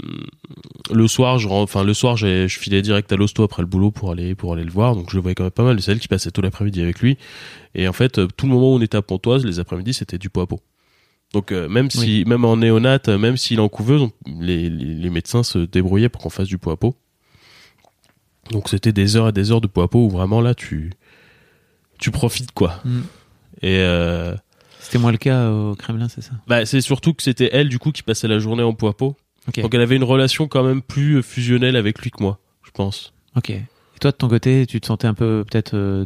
le soir, je enfin le soir, je filais direct à l'hosto après le boulot pour aller pour aller le voir. Donc je le voyais quand même pas mal. C'est elle qui passait tout l'après-midi avec lui. Et en fait, euh, tout le moment où on était à Pontoise, les après-midi, c'était du pot à pot. Donc euh, même si même en néonate, euh, même s'il est en couveuse, on- les, les, les médecins se débrouillaient pour qu'on fasse du pot à pot. Donc c'était des heures et des heures de pot à pot où vraiment là tu tu profites quoi. Mm. Et euh, C'était moins le cas au Kremlin, c'est ça? bah c'est surtout que c'était elle du coup qui passait la journée en pot à pot. Ok. Donc elle avait une relation quand même plus fusionnelle avec lui que moi, je pense. Ok. Et toi de ton côté, tu te sentais un peu peut-être euh,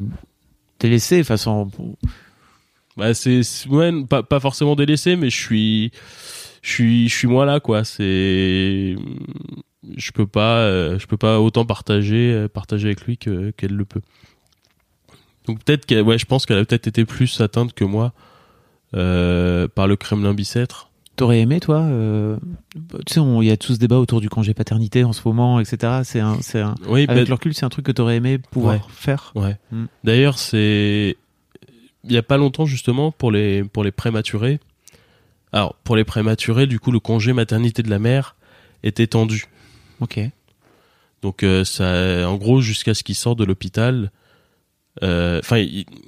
délaissé façon. Bah c'est c'est- ouais, pas pas forcément délaissé mais je suis je suis je suis moins là quoi, c'est je peux pas euh, je peux pas autant partager euh, partager avec lui que qu'elle le peut. Donc peut-être qu'elle ouais, je pense qu'elle a peut-être été plus atteinte que moi euh, par le Kremlin bicêtre. T'aurais aimé toi euh, Tu sais, il y a tout ce débat autour du congé paternité en ce moment, etc. C'est un, c'est un. Oui, Avec bah, le recul, c'est un truc que t'aurais aimé pouvoir Ouais. faire? Ouais. Mm. D'ailleurs, c'est il y a pas longtemps justement pour les pour les prématurés. Alors pour les prématurés, du coup, le congé maternité de la mère est étendu. Ok. Donc euh, ça, en gros, jusqu'à ce qu'il sorte de l'hôpital. euh, Enfin,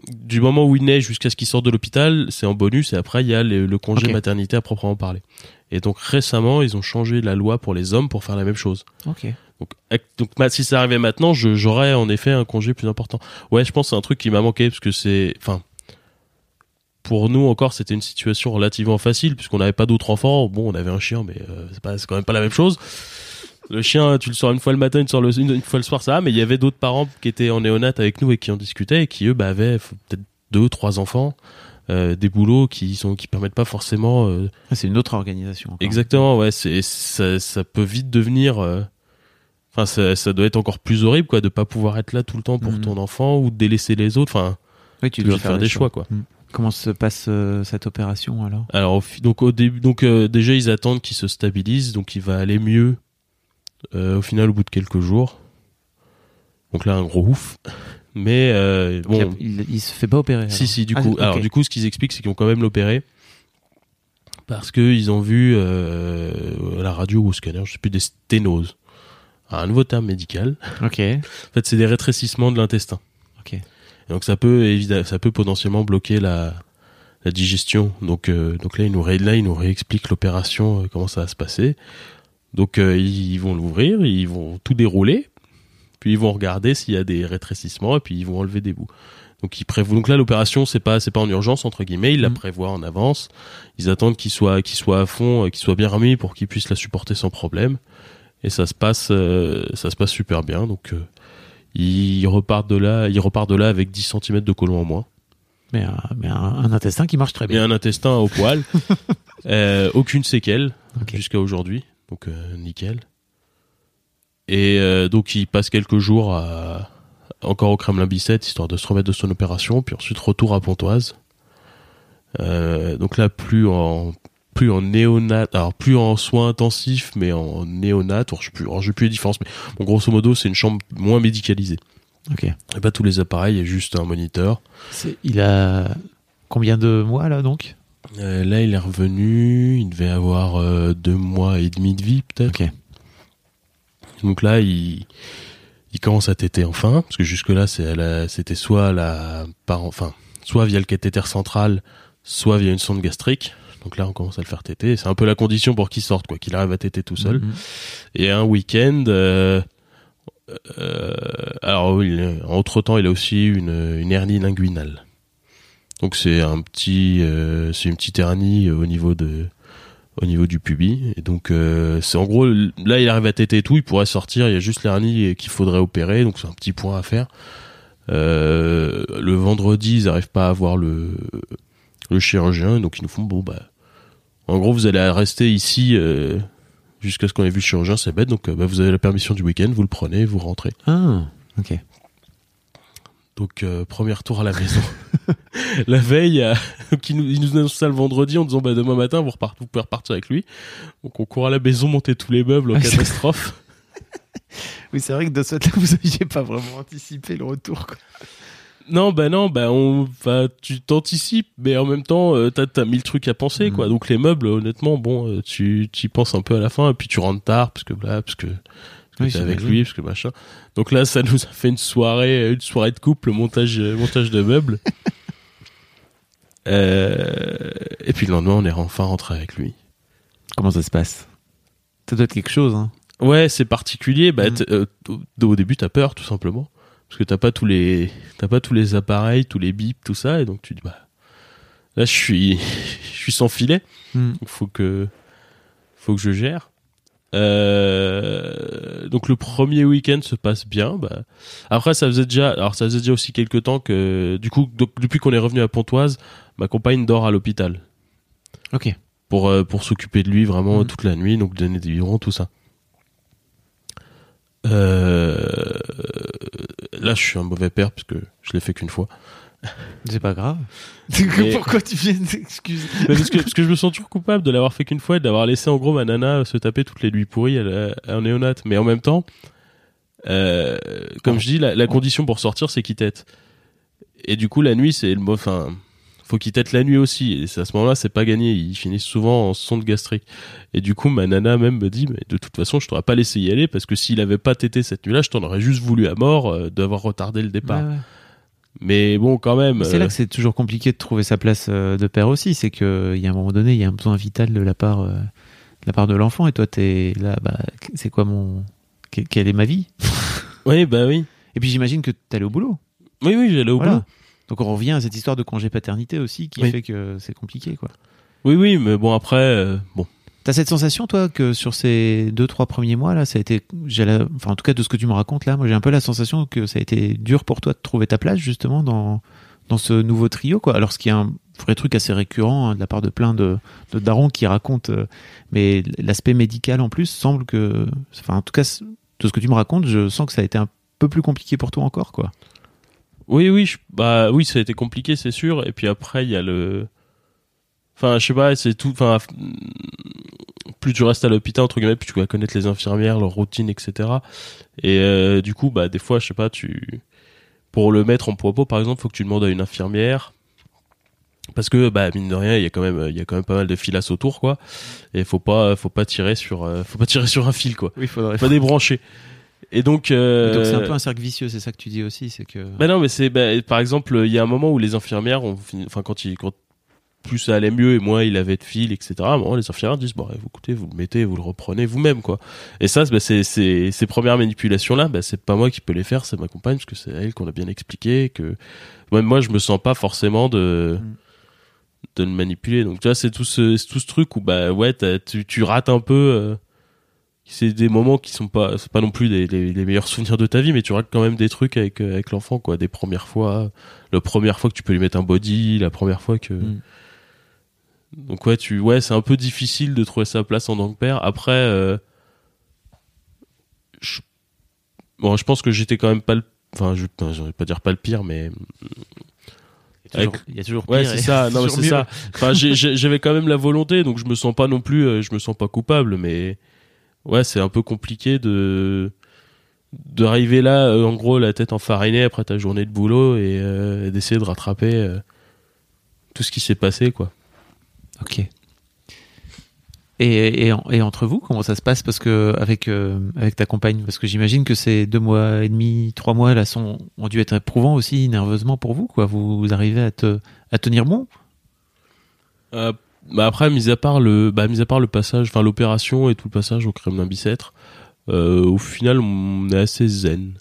du moment où il naît jusqu'à ce qu'il sorte de l'hôpital, c'est en bonus. Et après, il y a le, le congé maternité à proprement parler. Et donc récemment, ils ont changé la loi pour les hommes pour faire la même chose. Ok. Donc, si ça arrivait maintenant, j'aurais en effet un congé plus important. Ouais, je pense que c'est un truc qui m'a manqué parce que c'est, enfin, pour nous encore, c'était une situation relativement facile puisqu'on n'avait pas d'autres enfants. Bon, on avait un chien, mais euh, c'est quand même pas la même chose. Le chien, tu le sors une fois le matin, une, le- une, une fois le soir, ça va. Mais il y avait d'autres parents qui étaient en néonat avec nous et qui en discutaient et qui eux, bah, avaient peut-être deux, trois enfants, euh, des boulots qui sont qui permettent pas forcément euh, Ah, c'est une autre organisation. encore. Exactement, ouais, c'est ça, ça peut vite devenir. euh, Enfin, ça, ça doit être encore plus horrible, quoi, de pas pouvoir être là tout le temps pour Mhm. ton enfant ou de délaisser les autres. Enfin, Oui, tu tu dois faire des choix, quoi. Mm. Comment se passe euh, cette opération alors? Alors donc au début, donc euh, déjà ils attendent qu'il se stabilise, donc il va aller mieux. Euh, au final, au bout de quelques jours. Donc là, un gros ouf. Mais euh, bon, il, il se fait pas opérer. Si, alors. si, du Ah, coup. Alors, du coup, ce qu'ils expliquent, c'est qu'ils ont quand même l'opéré. Parce qu'ils ont vu euh, à la radio ou au scanner, je sais plus, des sténoses. Un nouveau terme médical. Ok. En fait, c'est des rétrécissements de l'intestin. Ok. Et donc, ça peut, évidemment, ça peut potentiellement bloquer la, la digestion. Donc, euh, donc là, ils nous, ré, là, ils nous réexpliquent l'opération, comment ça va se passer. Donc, euh, ils, vont l'ouvrir, ils vont tout dérouler. Puis, ils vont regarder s'il y a des rétrécissements et puis ils vont enlever des bouts. Donc ils prévoient. Donc là l'opération c'est pas c'est pas en urgence entre guillemets, ils la Mhm. prévoient en avance. Ils attendent qu'il soit qu'il soit à fond, euh, qu'il soit bien remis pour qu'il puisse la supporter sans problème. Et ça se passe euh, ça se passe super bien. Donc euh, ils repartent de là, ils repartent de là avec 10 cm de côlon en moins. Mais, un, mais un, un intestin qui marche très Et bien. un intestin au poil. Euh, aucune séquelle jusqu'à aujourd'hui. Donc euh, nickel. Et euh, donc il passe quelques jours à, encore au Kremlin Bicêtre histoire de se remettre de son opération, puis ensuite retour à Pontoise. Euh, donc là plus en plus en néonat, alors plus en soins intensifs, mais en néonat. Alors, je sais plus, les différences, mais bon, grosso modo c'est une chambre moins médicalisée. Ok. A pas tous les appareils, il y a juste un moniteur. Il a combien de mois là donc? Euh, là, il est revenu, il devait avoir euh, deux mois et demi de vie peut-être. Ok. Donc là, il, il commence à téter enfin, parce que jusque là, c'est la- c'était soit la par, enfin, soit via le cathéter central, soit via une sonde gastrique. Donc là, on commence à le faire téter. C'est un peu la condition pour qu'il sorte, quoi, qu'il arrive à téter tout seul. Mhm. Et un week-end. Euh, euh, alors oui, entre temps, il a aussi une, une hernie linguinale. Donc c'est un petit, euh, c'est une petite hernie euh, au niveau de, au niveau du pubis. Et donc euh, c'est en gros là, il arrive à téter et tout, il pourrait sortir. Il y a juste l'hernie qu'il faudrait opérer, donc c'est un petit point à faire. Le vendredi, ils n'arrivent pas à voir le, chirurgien, donc ils nous font bon bah, en gros, vous allez rester ici. Jusqu'à ce qu'on ait vu le chirurgien, c'est bête. Donc, bah, vous avez la permission du week-end, vous le prenez, vous rentrez. Ah, ok. Donc, euh, premier retour à la maison. la veille, euh, qui nous, il nous annonce ça le vendredi en disant, bah, demain matin, vous, repart- vous pouvez repartir avec lui. Donc, on court à la maison, monter tous les meubles, en Ah, catastrophe. Oui, c'est vrai que de ce fait-là, vous aviez pas vraiment anticipé le retour. Quoi. non, bah non, bah on, bah, tu t'anticipes, mais en même temps, euh, t'as, t'as mille trucs à penser, quoi. Donc, les meubles, honnêtement, bon, euh, tu, tu y penses un peu à la fin, et puis tu rentres tard, parce que, voilà, parce que Oui, avec lui, parce que machin. Donc là, ça nous a fait une soirée, une soirée de couple, montage, montage de meubles. Euh, et puis le lendemain, on est enfin rentré avec lui. Comment ça se passe? Ça doit être quelque chose. Hein. Ouais, c'est particulier. Bah, t- euh, au- début, t'as peur, tout simplement, parce que t'as pas tous les, t'as pas tous les appareils, tous les bips, tout ça, et donc tu dis bah, là, je suis, je suis sans filet. Hmm. Donc faut que, faut que je gère. Euh, donc le premier week-end se passe bien. Bah, après, ça faisait déjà, alors ça faisait déjà aussi quelques temps que, du coup, donc, depuis qu'on est revenu à Pontoise, ma compagne dort à l'hôpital Ok. pour euh, pour s'occuper de lui vraiment Mhm. toute la nuit, donc donner des biberons, tout ça. Euh, là, je suis un mauvais père parce que je l'ai fait qu'une fois. C'est pas grave. Et- Pourquoi tu viens d'excuser parce, que, parce que je me sens toujours coupable de l'avoir fait qu'une fois et d'avoir laissé en gros ma nana se taper toutes les nuits pourries à, un néonat. Mais en même temps, euh, comme Oh. je dis, la, la condition pour sortir, c'est qu'il tête. Et du coup, la nuit, c'est le enfin, faut qu'ils têtent la nuit aussi. Et à ce moment-là, c'est pas gagné. Ils finissent souvent en sonde gastrique. Et du coup, ma nana même me dit, mais de toute façon, je t'aurais pas laissé y aller parce que s'il avait pas tété cette nuit-là, je t'en aurais juste voulu à mort euh, d'avoir retardé le départ. Ouais, ouais. Mais bon, quand même. C'est là euh, que c'est toujours compliqué de trouver sa place euh, de père aussi. C'est que il y a un moment donné, il y a un besoin vital de la part, euh, de la part de l'enfant. Et toi, t'es là, bah, c'est quoi mon, que- quelle est ma vie? Oui, bah oui. Et puis j'imagine que t'allais au boulot. Oui, oui, j'allais au Voilà. boulot. Donc on revient à cette histoire de congé paternité aussi qui Oui. fait que c'est compliqué, quoi. Oui, oui, mais bon, après, euh, bon. T'as cette sensation, toi, que sur ces deux, trois premiers mois, là, ça a été, la- enfin, en tout cas, de ce que tu me racontes, là, moi, j'ai un peu la sensation que ça a été dur pour toi de trouver ta place, justement, dans, dans ce nouveau trio, quoi. Alors, ce qui est un vrai truc assez récurrent hein, de la part de plein de, de darons qui racontent, euh, mais l'aspect médical, en plus, semble que, enfin, en tout cas, de ce que tu me racontes, je sens que ça a été un peu plus compliqué pour toi encore, quoi. Oui, oui, bah oui, ça a été compliqué, c'est sûr. Et puis après, il y a le. Enfin, je sais pas, c'est tout. Enfin, plus tu restes à l'hôpital, entre guillemets, plus tu vas connaître les infirmières, leur routine, etc. Et euh, du coup, bah, des fois, je sais pas, tu. Pour le mettre en poids par exemple, faut que tu demandes à une infirmière. Parce que, bah, mine de rien, il y a quand même, il y a quand même pas mal de filasses autour, quoi. Et faut pas, faut pas tirer sur, euh, faut pas tirer sur un fil, quoi. Oui, il faudrait. Faut pas débrancher. Et donc, euh, Donc c'est un peu un cercle vicieux, c'est ça que tu dis aussi, c'est que. bah non, mais c'est bah, par exemple, il y a un moment où les infirmières ont fini, enfin quand il quand plus ça allait mieux et moins il avait de fil, etc. Moment, les infirmières disent bon, vous écoutez, vous le mettez, vous le reprenez vous-même, quoi. Et ça, c'est- bah, c'est c'est ces premières manipulations là, bah, c'est pas moi qui peux les faire, c'est ma compagne parce que c'est elle qu'on a bien expliqué que même moi je me sens pas forcément de Mm. de le manipuler. Donc tu vois, c'est tout ce c'est tout ce truc où bah ouais, tu tu rates un peu. euh, c'est des moments qui sont pas c'est pas non plus les, les, les meilleurs souvenirs de ta vie mais tu rates quand même des trucs avec euh, avec l'enfant quoi des premières fois la première fois que tu peux lui mettre un body la première fois que Mm. Donc ouais tu ouais c'est un peu difficile de trouver sa place en tant que père après euh, je bon je pense que j'étais quand même pas le enfin je je vais pas dire pas le pire mais Il y a toujours, avec- y a toujours Ouais, c'est ça. Non, c'est ça. Enfin, j'avais quand même la volonté, donc je me sens pas non plus, euh, je me sens pas coupable, mais ouais, c'est un peu compliqué de d'arriver là, euh, en gros, la tête enfarinée après ta journée de boulot et, euh, et d'essayer de rattraper euh, tout ce qui s'est passé, quoi. Ok. Et, et, en- et entre vous, comment ça se passe? Parce que avec euh, avec ta compagne, parce que j'imagine que ces deux mois et demi, trois mois là sont ont dû être éprouvants aussi nerveusement pour vous, quoi. Vous, arrivez à te à tenir bon? Euh, bah après, mis à part le, bah, mis à part le passage, enfin l'opération et tout le passage au Kremlin Bicêtre, euh, au final, on est assez zen.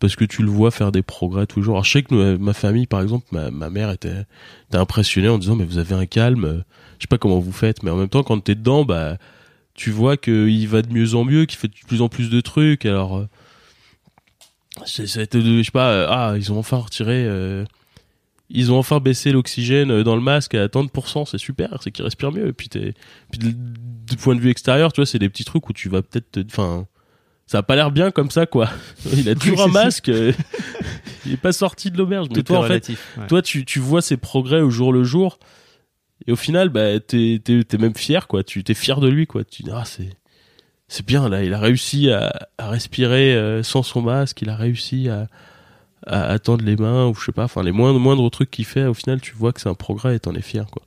Parce que tu le vois faire des progrès toujours. Alors, je sais que ma famille, par exemple, ma, ma mère était, impressionnée en disant mais vous avez un calme. euh, Je sais pas comment vous faites, mais en même temps, quand t'es dedans, bah tu vois qu'il va de mieux en mieux, qu'il fait de plus en plus de trucs. Alors, euh, je sais pas, euh, ah ils ont enfin retiré. ils ont enfin baissé l'oxygène dans le masque à tant de pourcents, c'est super, c'est qu'il respire mieux. Et puis, du point de vue extérieur, tu vois, c'est des petits trucs où tu vas peut-être, enfin, ça a pas l'air bien comme ça, quoi. Il a toujours un masque, il est pas sorti de l'auberge. Mais toi, en fait, ouais. toi, tu, tu vois ses progrès au jour le jour. Et au final, bah, t'es, t'es, t'es même fier, quoi. Tu t'es fier de lui, quoi. Tu dis, ah, c'est, c'est bien, là. Il a réussi à, à respirer euh, sans son masque. Il a réussi à, à attendre les mains, ou je sais pas, enfin, les moindres, moindres trucs qu'il fait. Au final, tu vois que c'est un progrès et t'en es fier, quoi.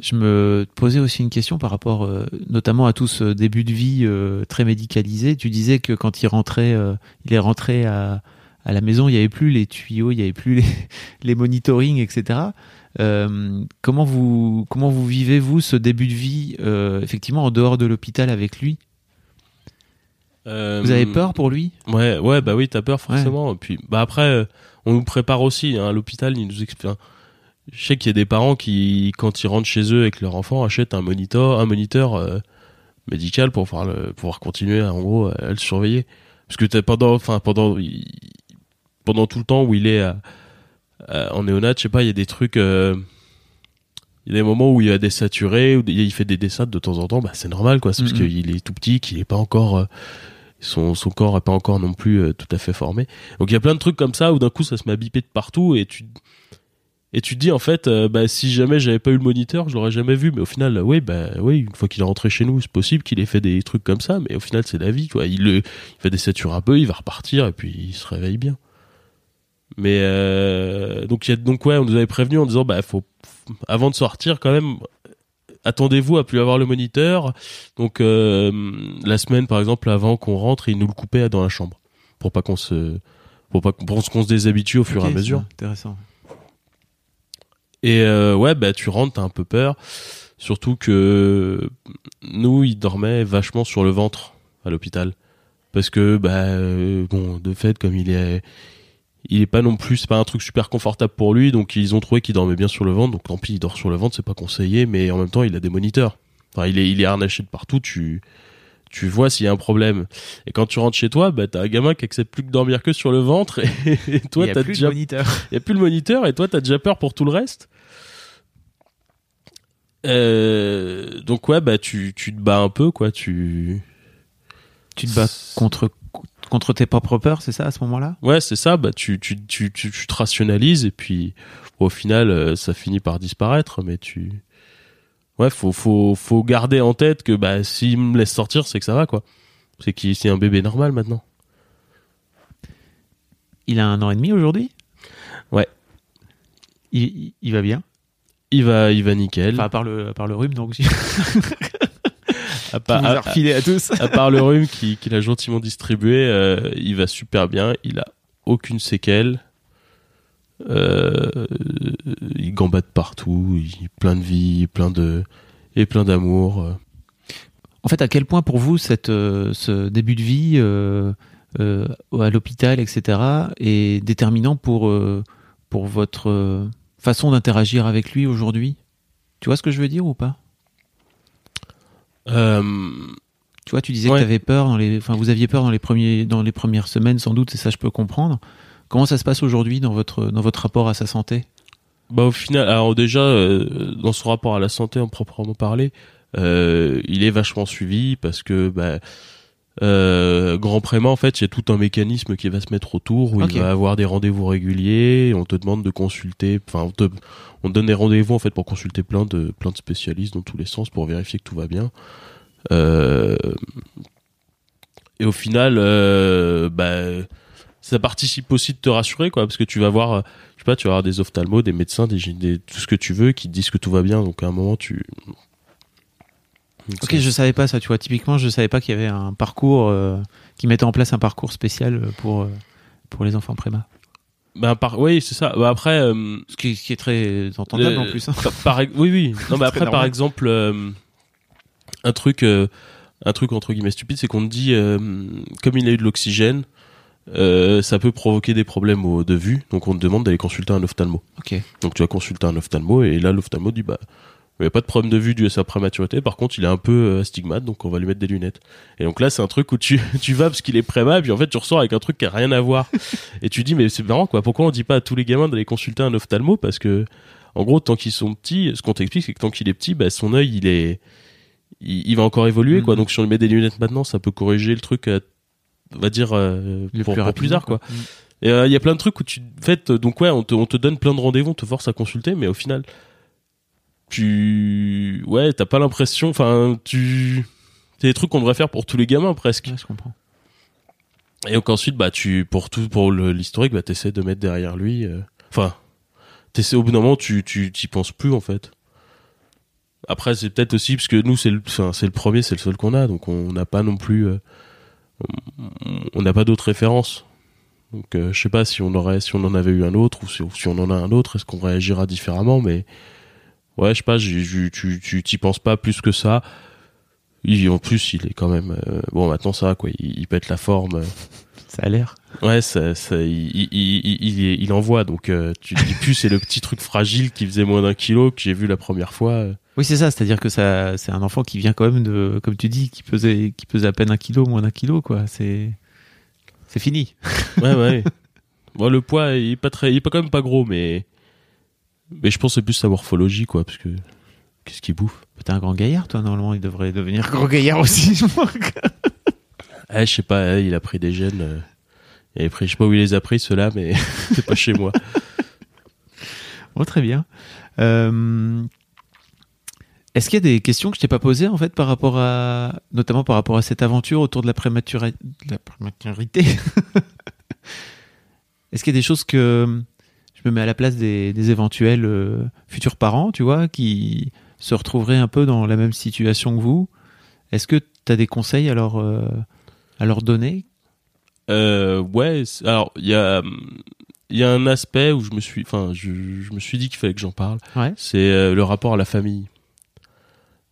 Je me posais aussi une question par rapport euh, notamment à tout ce début de vie euh, très médicalisé. Tu disais que quand il rentrait, euh, il est rentré à, à la maison, il n'y avait plus les tuyaux, il n'y avait plus les, les monitorings, etc. Euh, comment vous comment vous vivez vous ce début de vie euh, effectivement en dehors de l'hôpital avec lui? Euh, Vous avez peur pour lui? Ouais, ouais, bah oui, t'as peur forcément. Et puis, bah après, euh, on nous prépare aussi. Hein, à l'hôpital, ils nous expliquent. enfin, je sais qu'il y a des parents qui, quand ils rentrent chez eux avec leur enfant, achètent un moniteur, un moniteur euh, médical pour pouvoir, le, pouvoir continuer, en gros, à, à le surveiller. Parce que t'as pendant, enfin pendant, il- pendant tout le temps où il est à- à- en néonat, je sais pas, il y a des trucs. euh, il y a des moments où il a des saturés, où il fait des dessins de temps en temps, bah c'est normal quoi, c'est parce Mhm. qu'il est tout petit, qu'il est pas encore, euh, son, son corps est pas encore non plus euh, tout à fait formé. Donc il y a plein de trucs comme ça où d'un coup ça se m'a bipé de partout et tu et tu te dis en fait euh, bah si jamais j'avais pas eu le moniteur je l'aurais jamais vu mais au final oui bah oui une fois qu'il est rentré chez nous c'est possible qu'il ait fait des trucs comme ça mais au final c'est la vie quoi il, le, il fait des satures un peu il va repartir et puis il se réveille bien Mais euh, donc, il y a, donc ouais, on nous avait prévenu en disant, bah, faut, avant de sortir, quand même, attendez-vous à plus avoir le moniteur. Donc, euh, la semaine, par exemple, avant qu'on rentre, ils nous le coupaient dans la chambre. Pour pas qu'on se, pour pas pour qu'on se déshabitue au fur et à mesure. c'est Intéressant. Et euh, ouais, bah tu rentres, t'as un peu peur. Surtout que nous, il dormait vachement sur le ventre à l'hôpital. Parce que, bah, euh, bon, de fait, comme il est, il est pas non plus, c'est pas un truc super confortable pour lui, donc ils ont trouvé qu'il dormait bien sur le ventre, donc tant pis, il dort sur le ventre, c'est pas conseillé, mais en même temps, il a des moniteurs. Enfin, il est, il est harnaché de partout, tu, tu vois s'il y a un problème. Et quand tu rentres chez toi, bah, t'as un gamin qui accepte plus que dormir que sur le ventre, et, et toi, t'as déjà il y a plus le moniteur et toi t'as déjà peur pour tout le reste. Euh, donc ouais bah tu tu te bats un peu quoi tu Tu te bats contre contre tes propres peurs, c'est ça à ce moment-là? Ouais c'est ça bah tu tu tu tu, tu te rationalises et puis au final euh, ça finit par disparaître mais tu ouais faut faut faut garder en tête que bah s'il me laisse sortir c'est que ça va quoi c'est qu'il c'est un bébé normal maintenant Il a un an et demi aujourd'hui? Ouais. Il, il- il va bien? Il va il va nickel Enfin, à part le, à part le rhume, donc. Qui à part, à- à tous. à part le rhume qui- qu'il a gentiment distribué, euh, il va super bien. Il a aucune séquelle. Euh, il gambade partout. Il plein de vie, plein de et plein d'amour. euh. En fait, à quel point pour vous cette, euh, ce début de vie euh, à l'hôpital, etc., est déterminant pour, pour votre façon d'interagir avec lui aujourd'hui? Tu vois ce que je veux dire ou pas? Tu vois, tu disais Ouais. que avais peur dans les, enfin, vous aviez peur dans les premiers, dans les premières semaines, sans doute, et ça, je peux comprendre. Comment ça se passe aujourd'hui dans votre, dans votre rapport à sa santé? Bah au final, alors déjà euh, dans son rapport à la santé en proprement parler, euh, il est vachement suivi parce que bah, euh, grand préma en fait il y a tout un mécanisme qui va se mettre autour où il va avoir des rendez-vous réguliers on te demande de consulter enfin on te, on te donne des rendez-vous en fait pour consulter plein de plein de spécialistes dans tous les sens pour vérifier que tout va bien. Et au final bah ça participe aussi de te rassurer quoi parce que tu vas voir euh, je sais pas tu vas avoir des ophtalmos des médecins des, des- tout ce que tu veux qui te disent que tout va bien donc à un moment tu Donc, Ok, ça- je savais pas ça, tu vois. Typiquement, je savais pas qu'il y avait un parcours, euh, qui mettait en place un parcours spécial pour, euh, pour les enfants préma. bah, par... oui c'est ça bah, après euh, Ce qui, est très entendable Euh, en plus. hein. par- oui, oui. Non, mais après, par exemple, euh, un truc, euh, un truc entre guillemets stupide, c'est qu'on te dit, euh, comme il a eu de l'oxygène, euh, ça peut provoquer des problèmes au- de vue, donc on te demande d'aller consulter un ophtalmo. Ok. Donc tu vas consulter un ophtalmo et là l'ophtalmo dit bah il n'y a pas de problème de vue dû à sa prématurité, par contre il est un peu euh, astigmate donc on va lui mettre des lunettes. Et donc là c'est un truc où tu, tu vas parce qu'il est préma et puis en fait tu ressors avec un truc qui a rien à voir. et tu dis mais c'est marrant quoi, pourquoi on dit pas à tous les gamins d'aller consulter un ophtalmo? Parce que en gros tant qu'ils sont petits, ce qu'on t'explique c'est que tant qu'il est petit, bah, son œil il est il, va encore évoluer quoi. Mhm. Donc si on lui met des lunettes maintenant, ça peut corriger le truc on va dire euh, pour, plus pour plus rapidement, tard quoi. Mm. Et euh, il y a plein de trucs où tu, en fait, euh, donc ouais, on te, on te donne plein de rendez-vous, on te force à consulter, mais au final, tu, ouais, t'as pas l'impression, enfin, tu, c'est des trucs qu'on devrait faire pour tous les gamins presque. Ouais, je comprends. Et donc ensuite, bah, tu, pour tout, pour l'historique, bah, t'essaies de mettre derrière lui, enfin, t'essaies, au bout d'un moment, tu, tu, t'y penses plus, en fait. Après, c'est peut-être aussi parce que nous, c'est le, c'est le premier, c'est le seul qu'on a, donc on n'a pas non plus, euh, on- n'a pas d'autres références. Donc, euh, je sais pas si on aurait, si on en avait eu un autre ou si, si on en a un autre, est-ce qu'on réagira différemment, mais ouais, je sais pas, j'ai- j'ai- tu, tu t'y penses pas plus que ça. Il, en plus, il est quand même, euh, bon, maintenant ça, quoi, il, il pète la forme. euh, Ça a l'air. Ouais, ça, ça, il, il, il, envoie. Donc, euh, tu dis plus, c'est le petit truc fragile qui faisait moins d'un kilo que j'ai vu la première fois. Oui, c'est ça. C'est-à-dire que ça, c'est un enfant qui vient quand même de, comme tu dis, qui pesait, qui pesait à peine un kilo, moins d'un kilo, quoi. C'est, c'est fini. Ouais, ouais. bon, le poids, il est pas très, il est pas quand même pas gros, mais, mais je pense que c'est plus sa morphologie, quoi, parce que qu'est-ce qu'il bouffe? T'es un grand gaillard, toi. Normalement, il devrait devenir grand gaillard aussi. je crois. Ah, je sais pas, euh, il a pris des gènes. euh, il a pris, je sais pas où il les a pris, ceux-là, mais c'est pas chez moi. Bon, très bien. Euh, Est-ce qu'il y a des questions que je t'ai pas posées en fait par rapport à, notamment par rapport à cette aventure autour de la, prématura- de la prématurité? Est-ce qu'il y a des choses que je me mets à la place des, des éventuels euh, futurs parents, tu vois, qui se retrouveraient un peu dans la même situation que vous? Est-ce que tu as des conseils à leur, euh, à leur donner? Euh, ouais, alors il y a il y a un aspect où je me suis enfin je, je me suis dit qu'il fallait que j'en parle, Ouais. c'est euh, le rapport à la famille.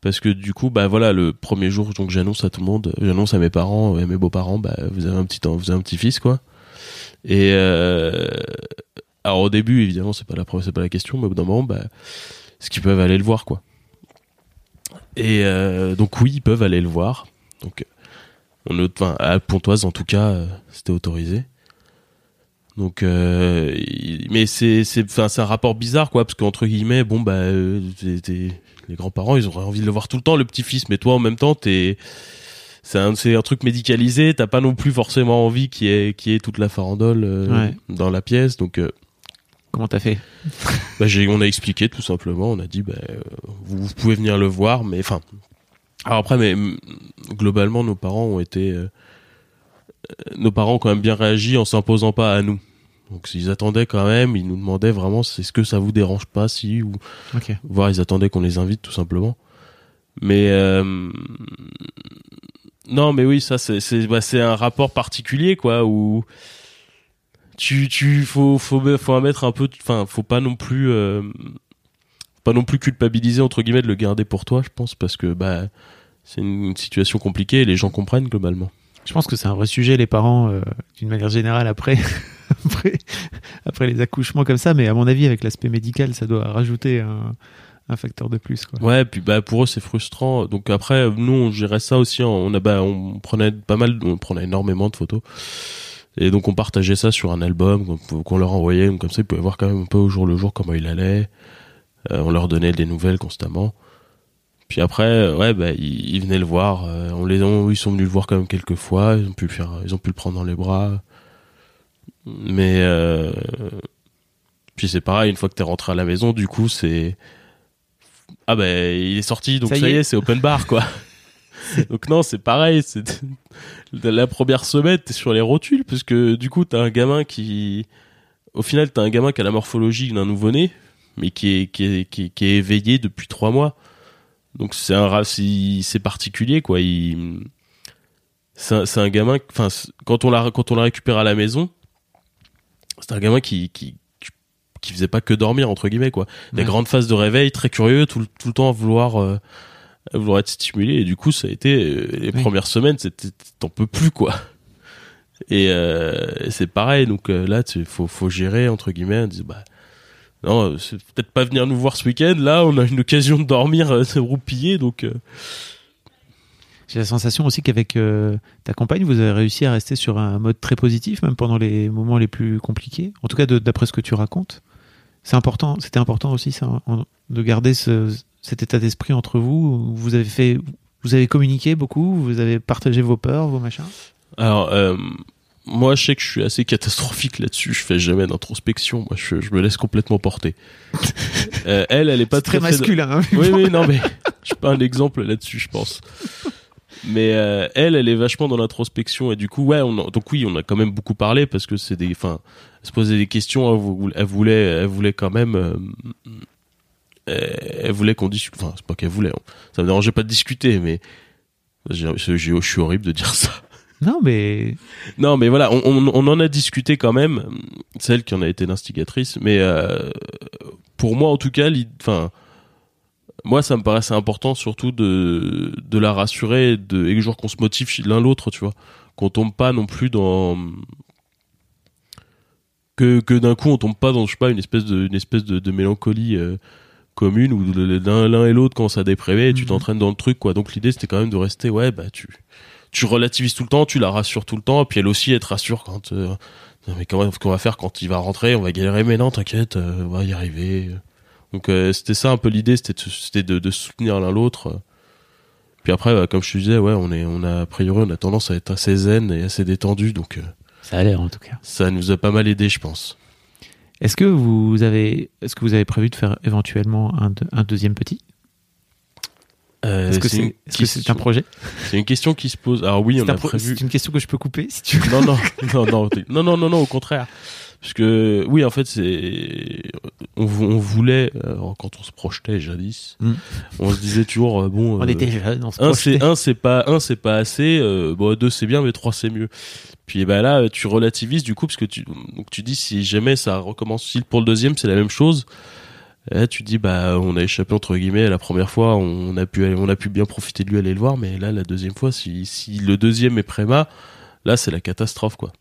Parce que du coup bah voilà, le premier jour donc j'annonce à tout le monde, j'annonce à mes parents et à mes beaux-parents bah vous avez un petit vous avez un petit fils quoi. Et euh, alors au début évidemment c'est pas la c'est pas la question mais au bout d'un moment bah est-ce qu'ils peuvent aller le voir quoi. Et euh, donc oui, ils peuvent aller le voir. Donc enfin, à Pontoise en tout cas, c'était autorisé. Donc, euh, mais c'est, c'est, enfin, c'est un rapport bizarre quoi, parce qu'entre guillemets, bon bah, les grands-parents, ils auraient envie de le voir tout le temps, le petit-fils, mais toi en même temps, t'es, c'est un, truc médicalisé, t'as pas non plus forcément envie qu'il y ait, qu'il y ait toute la farandole euh, Ouais. dans la pièce, donc. euh, Comment t'as fait? bah, j'ai, on a expliqué tout simplement. On a dit, bah, euh, vous, vous pouvez venir le voir, mais enfin. Alors après, mais globalement, nos parents ont été, euh, nos parents ont quand même bien réagi en s'imposant pas à nous. Donc ils attendaient quand même, ils nous demandaient vraiment, est-ce que ça vous dérange pas si ou Ok. voire ils attendaient qu'on les invite tout simplement. Mais euh, non, mais oui, ça c'est c'est bah, c'est un rapport particulier quoi où tu tu faut faut faut mettre un peu enfin faut pas non plus euh, pas non plus culpabiliser entre guillemets de le garder pour toi, je pense parce que bah c'est une situation compliquée et les gens comprennent globalement. Je pense que c'est un vrai sujet, les parents, euh, d'une manière générale, après, après, après les accouchements comme ça. Mais à mon avis, avec l'aspect médical, ça doit rajouter un, facteur de plus. Quoi. Ouais, puis bah pour eux c'est frustrant. Donc après nous on gérait ça aussi. en- On a bah on prenait pas mal, on prenait énormément de photos. Et donc on partageait ça sur un album qu'on- leur envoyait. Comme ça ils pouvaient voir quand même un peu au jour le jour comment il allait. Euh, on leur donnait des nouvelles constamment. Puis après euh, ouais bah ils, ils venaient le voir. Euh, on les ont, ils sont venus le voir quand même quelques fois. Ils ont pu le faire, ils ont pu le prendre dans les bras. Mais euh, puis c'est pareil une fois que t'es rentré à la maison du coup c'est ah ben il est sorti donc Ça ça, y y est. est, c'est open bar quoi. donc non c'est pareil c'est la première semaine t'es sur les rotules parce que du coup t'as un gamin qui au final t'as un gamin qui a la morphologie d'un nouveau-né mais qui est qui est qui est, qui est éveillé depuis trois mois donc c'est un c'est particulier quoi. Il c'est un, gamin enfin quand on l'a quand on l'a récupéré à la maison c'est un gamin qui qui qui faisait pas que dormir entre guillemets quoi. Des Ouais. grandes phases de réveil très curieux tout, le- tout le temps à vouloir euh, à vouloir être stimulé. Et du coup ça a été euh, les Oui. premières semaines c'était t'en peux plus quoi. Et euh, c'est pareil. Donc là tu faut faut gérer entre guillemets on dit, bah non euh, c'est peut-être pas venir nous voir ce week-end là on a une occasion de dormir euh, roupillé donc euh, J'ai la sensation aussi qu'avec euh, ta compagne, vous avez réussi à rester sur un mode très positif, même pendant les moments les plus compliqués. En tout cas, de- d'après ce que tu racontes. C'est important, c'était important aussi ça, en- de garder ce, cet état d'esprit entre vous. Vous avez fait, vous avez communiqué beaucoup, vous avez partagé vos peurs, vos machins. Alors, moi, je sais que je suis assez catastrophique là-dessus. Je fais jamais d'introspection. Moi, je, je me laisse complètement porter. Euh, elle, elle est pas C'est très masculin. hein. Oui, oui, non, mais je suis pas un exemple là-dessus, je pense. Mais euh, elle, elle est vachement dans l'introspection et du coup, ouais, on a- donc oui, on a quand même beaucoup parlé parce que c'est des, enfin, se posait des questions. Elle, vou- elle voulait, elle voulait quand même, euh, elle voulait qu'on discute. Enfin, c'est pas qu'elle voulait. hein. Ça me dérangeait pas de discuter, mais je suis horrible de dire ça. Non, mais Non, mais voilà, on, on, on en a discuté quand même, celle qui en a été l'instigatrice, mais euh, pour moi en tout cas, enfin, moi ça me paraissait important surtout de, de la rassurer et, de, et genre qu'on se motive l'un l'autre, tu vois, qu'on tombe pas non plus dans que, que d'un coup on tombe pas dans je sais pas une espèce de une espèce de, de mélancolie euh, commune où l'un l'un et l'autre commencent à déprimer et tu Mhm. t'entraînes dans le truc quoi. Donc l'idée c'était quand même de rester ouais bah tu tu relativises tout le temps, tu la rassures tout le temps, et puis elle aussi elle te rassure quand euh, mais comment qu'on va faire quand il va rentrer, on va galérer, mais non t'inquiète, euh, on va y arriver. Donc euh, c'était ça un peu l'idée, c'était de, soutenir l'un l'autre. Puis après, bah, comme je te disais, ouais, on est, on a a priori, on a tendance à être assez zen et assez détendu, donc ça a l'air en tout cas. ça nous a pas mal aidé, je pense. Est-ce que vous avez, est-ce que vous avez prévu de faire éventuellement un, de- un deuxième petit? Euh, Est-ce que c'est un projet? C'est une question qui se pose. Alors oui, on C'est a pro- prévu. C'est une question que je peux couper si tu veux. Non, non, non, non, non, non, non, non, au contraire. Parce que oui, en fait, c'est on, on voulait euh, quand on se projetait jadis, Mm. on se disait toujours euh, bon. On était jeunes, on se un c'est un c'est pas un c'est pas assez. bon deux c'est bien, mais trois c'est mieux. Puis bah là, tu relativises du coup parce que tu donc tu dis si jamais ça recommence si pour le deuxième c'est la même chose. Là, tu dis bah on a échappé entre guillemets la première fois, on a pu aller- on a pu bien profiter de lui aller le voir, mais là la deuxième fois si si le deuxième est préma, là c'est la catastrophe quoi.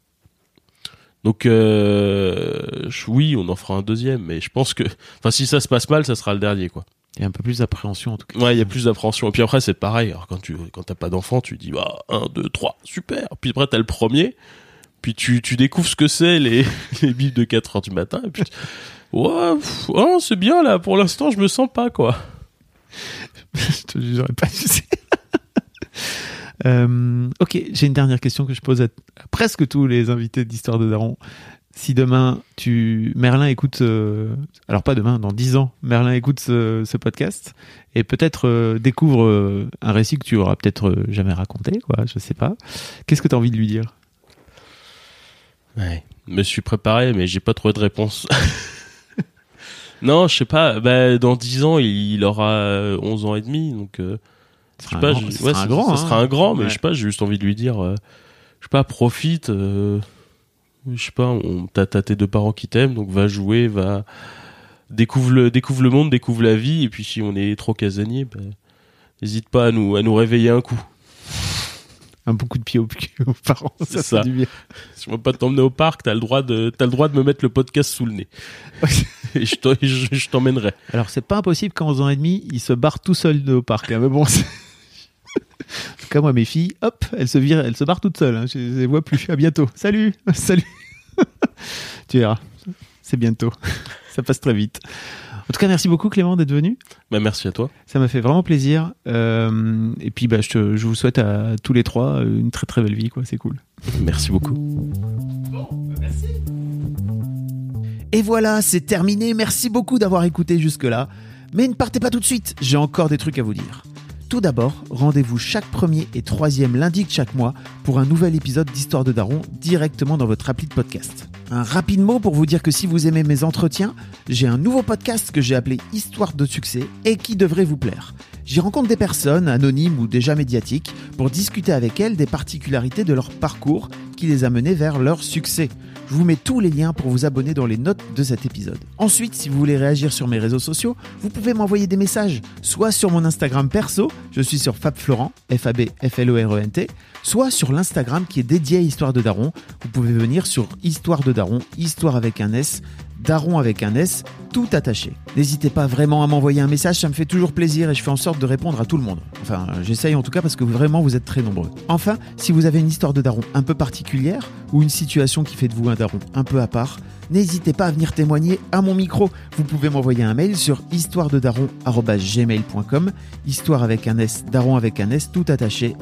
Donc euh, oui, on en fera un deuxième, mais je pense que, enfin si ça se passe mal, ça sera le dernier quoi. Il y a un peu plus d'appréhension en tout cas. Ouais, il y a plus d'appréhension. Et puis après, c'est pareil. Alors quand tu quand t'as pas d'enfant, tu dis bah un, deux, trois, super. Puis après t'as le premier. Puis tu tu découvres ce que c'est les les bibles de 4 heures du matin. Et puis tu- ouais, oh, c'est bien là. Pour l'instant, je me sens pas quoi. je te jugerai pas. Euh, ok, j'ai une dernière question que je pose à, presque tous les invités d'Histoire de Daron. Si demain, tu Merlin écoute, euh, alors pas demain, dans 10 ans, Merlin écoute ce, podcast et peut-être euh, découvre un récit que tu auras peut-être jamais raconté, quoi, je sais pas. Qu'est-ce que tu as envie de lui dire? Ouais. Me suis préparé, mais j'ai pas trouvé de réponse. non, je sais pas. Bah, dans 10 ans, il, aura euh, 11 ans et demi, donc. euh, Ce je sais sera pas, grand- je- ouais, sera un grand, ça hein. sera un grand, mais Ouais. je sais pas, j'ai juste envie de lui dire, euh, je sais pas, profite, euh, je sais pas, t'as tes deux parents qui t'aiment, donc va jouer, va, découvre le, découvre le monde, découvre la vie, et puis si on est trop casanier, bah, n'hésite pas à nous, à nous réveiller un coup. Un bon coup de pied aux, aux parents, ça, C'est fait ça. du bien. Si on va pas t'emmener au parc, t'as le droit de, t'as le droit de me mettre le podcast sous le nez. et je, je, je t'emmènerai. Alors, c'est pas impossible qu'en 11 ans et demi, il se barre tout seul au parc. hein, mais bon, en tout cas, moi, mes filles, hop, elles se virent, elles se barrent toutes seules. hein, je les vois plus. À bientôt. Salut, salut. tu verras, c'est bientôt. Ça passe très vite. En tout cas, merci beaucoup Clément d'être venu. Bah, merci à toi. Ça m'a fait vraiment plaisir. Euh, et puis, bah, je, te- je vous souhaite à tous les trois une très très belle vie. quoi. C'est cool. Merci beaucoup. Et voilà, c'est terminé. Merci beaucoup d'avoir écouté jusque-là. Mais ne partez pas tout de suite, j'ai encore des trucs à vous dire. Tout d'abord, rendez-vous chaque premier et troisième lundi de chaque mois pour un nouvel épisode d'Histoire de Daron directement dans votre appli de podcast. Un rapide mot pour vous dire que si vous aimez mes entretiens, j'ai un nouveau podcast que j'ai appelé Histoire de succès et qui devrait vous plaire. J'y rencontre des personnes, anonymes ou déjà médiatiques, pour discuter avec elles des particularités de leur parcours qui les a menés vers leur succès. Je vous mets tous les liens pour vous abonner dans les notes de cet épisode. Ensuite, si vous voulez réagir sur mes réseaux sociaux, vous pouvez m'envoyer des messages, soit sur mon Instagram perso, je suis sur FabFlorent, F-A-B-F-L-O-R-E-N-T, soit sur l'Instagram qui est dédié à Histoire de Daron. Vous pouvez venir sur Histoire de Daron, Histoire avec un S, Daron avec un S, tout attaché. N'hésitez pas vraiment à m'envoyer un message, ça me fait toujours plaisir et je fais en sorte de répondre à tout le monde. Enfin, euh, j'essaye en tout cas parce que vraiment vous êtes très nombreux. Enfin, si vous avez une histoire de daron un peu particulière ou une situation qui fait de vous un daron un peu à part, n'hésitez pas à venir témoigner à mon micro. Vous pouvez m'envoyer un mail sur histoirededaron@gmail.com, histoire avec un S, daron avec un S, tout attaché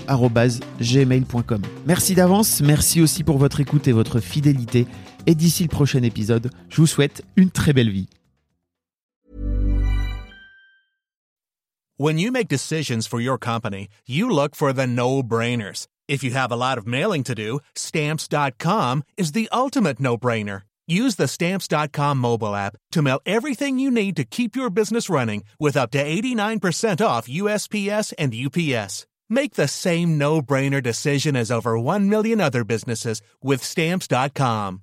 gmail.com. Merci d'avance, merci aussi pour votre écoute et votre fidélité. Et d'ici le prochain épisode, je vous souhaite une très belle vie. When you make decisions for your company, you look for the no-brainers. If you have a lot of mailing to do, stamps.com is the ultimate no-brainer. Use the stamps.com mobile app to mail everything you need to keep your business running with up to 89% off USPS and UPS. Make the same no-brainer decision as over 1 million other businesses with stamps.com.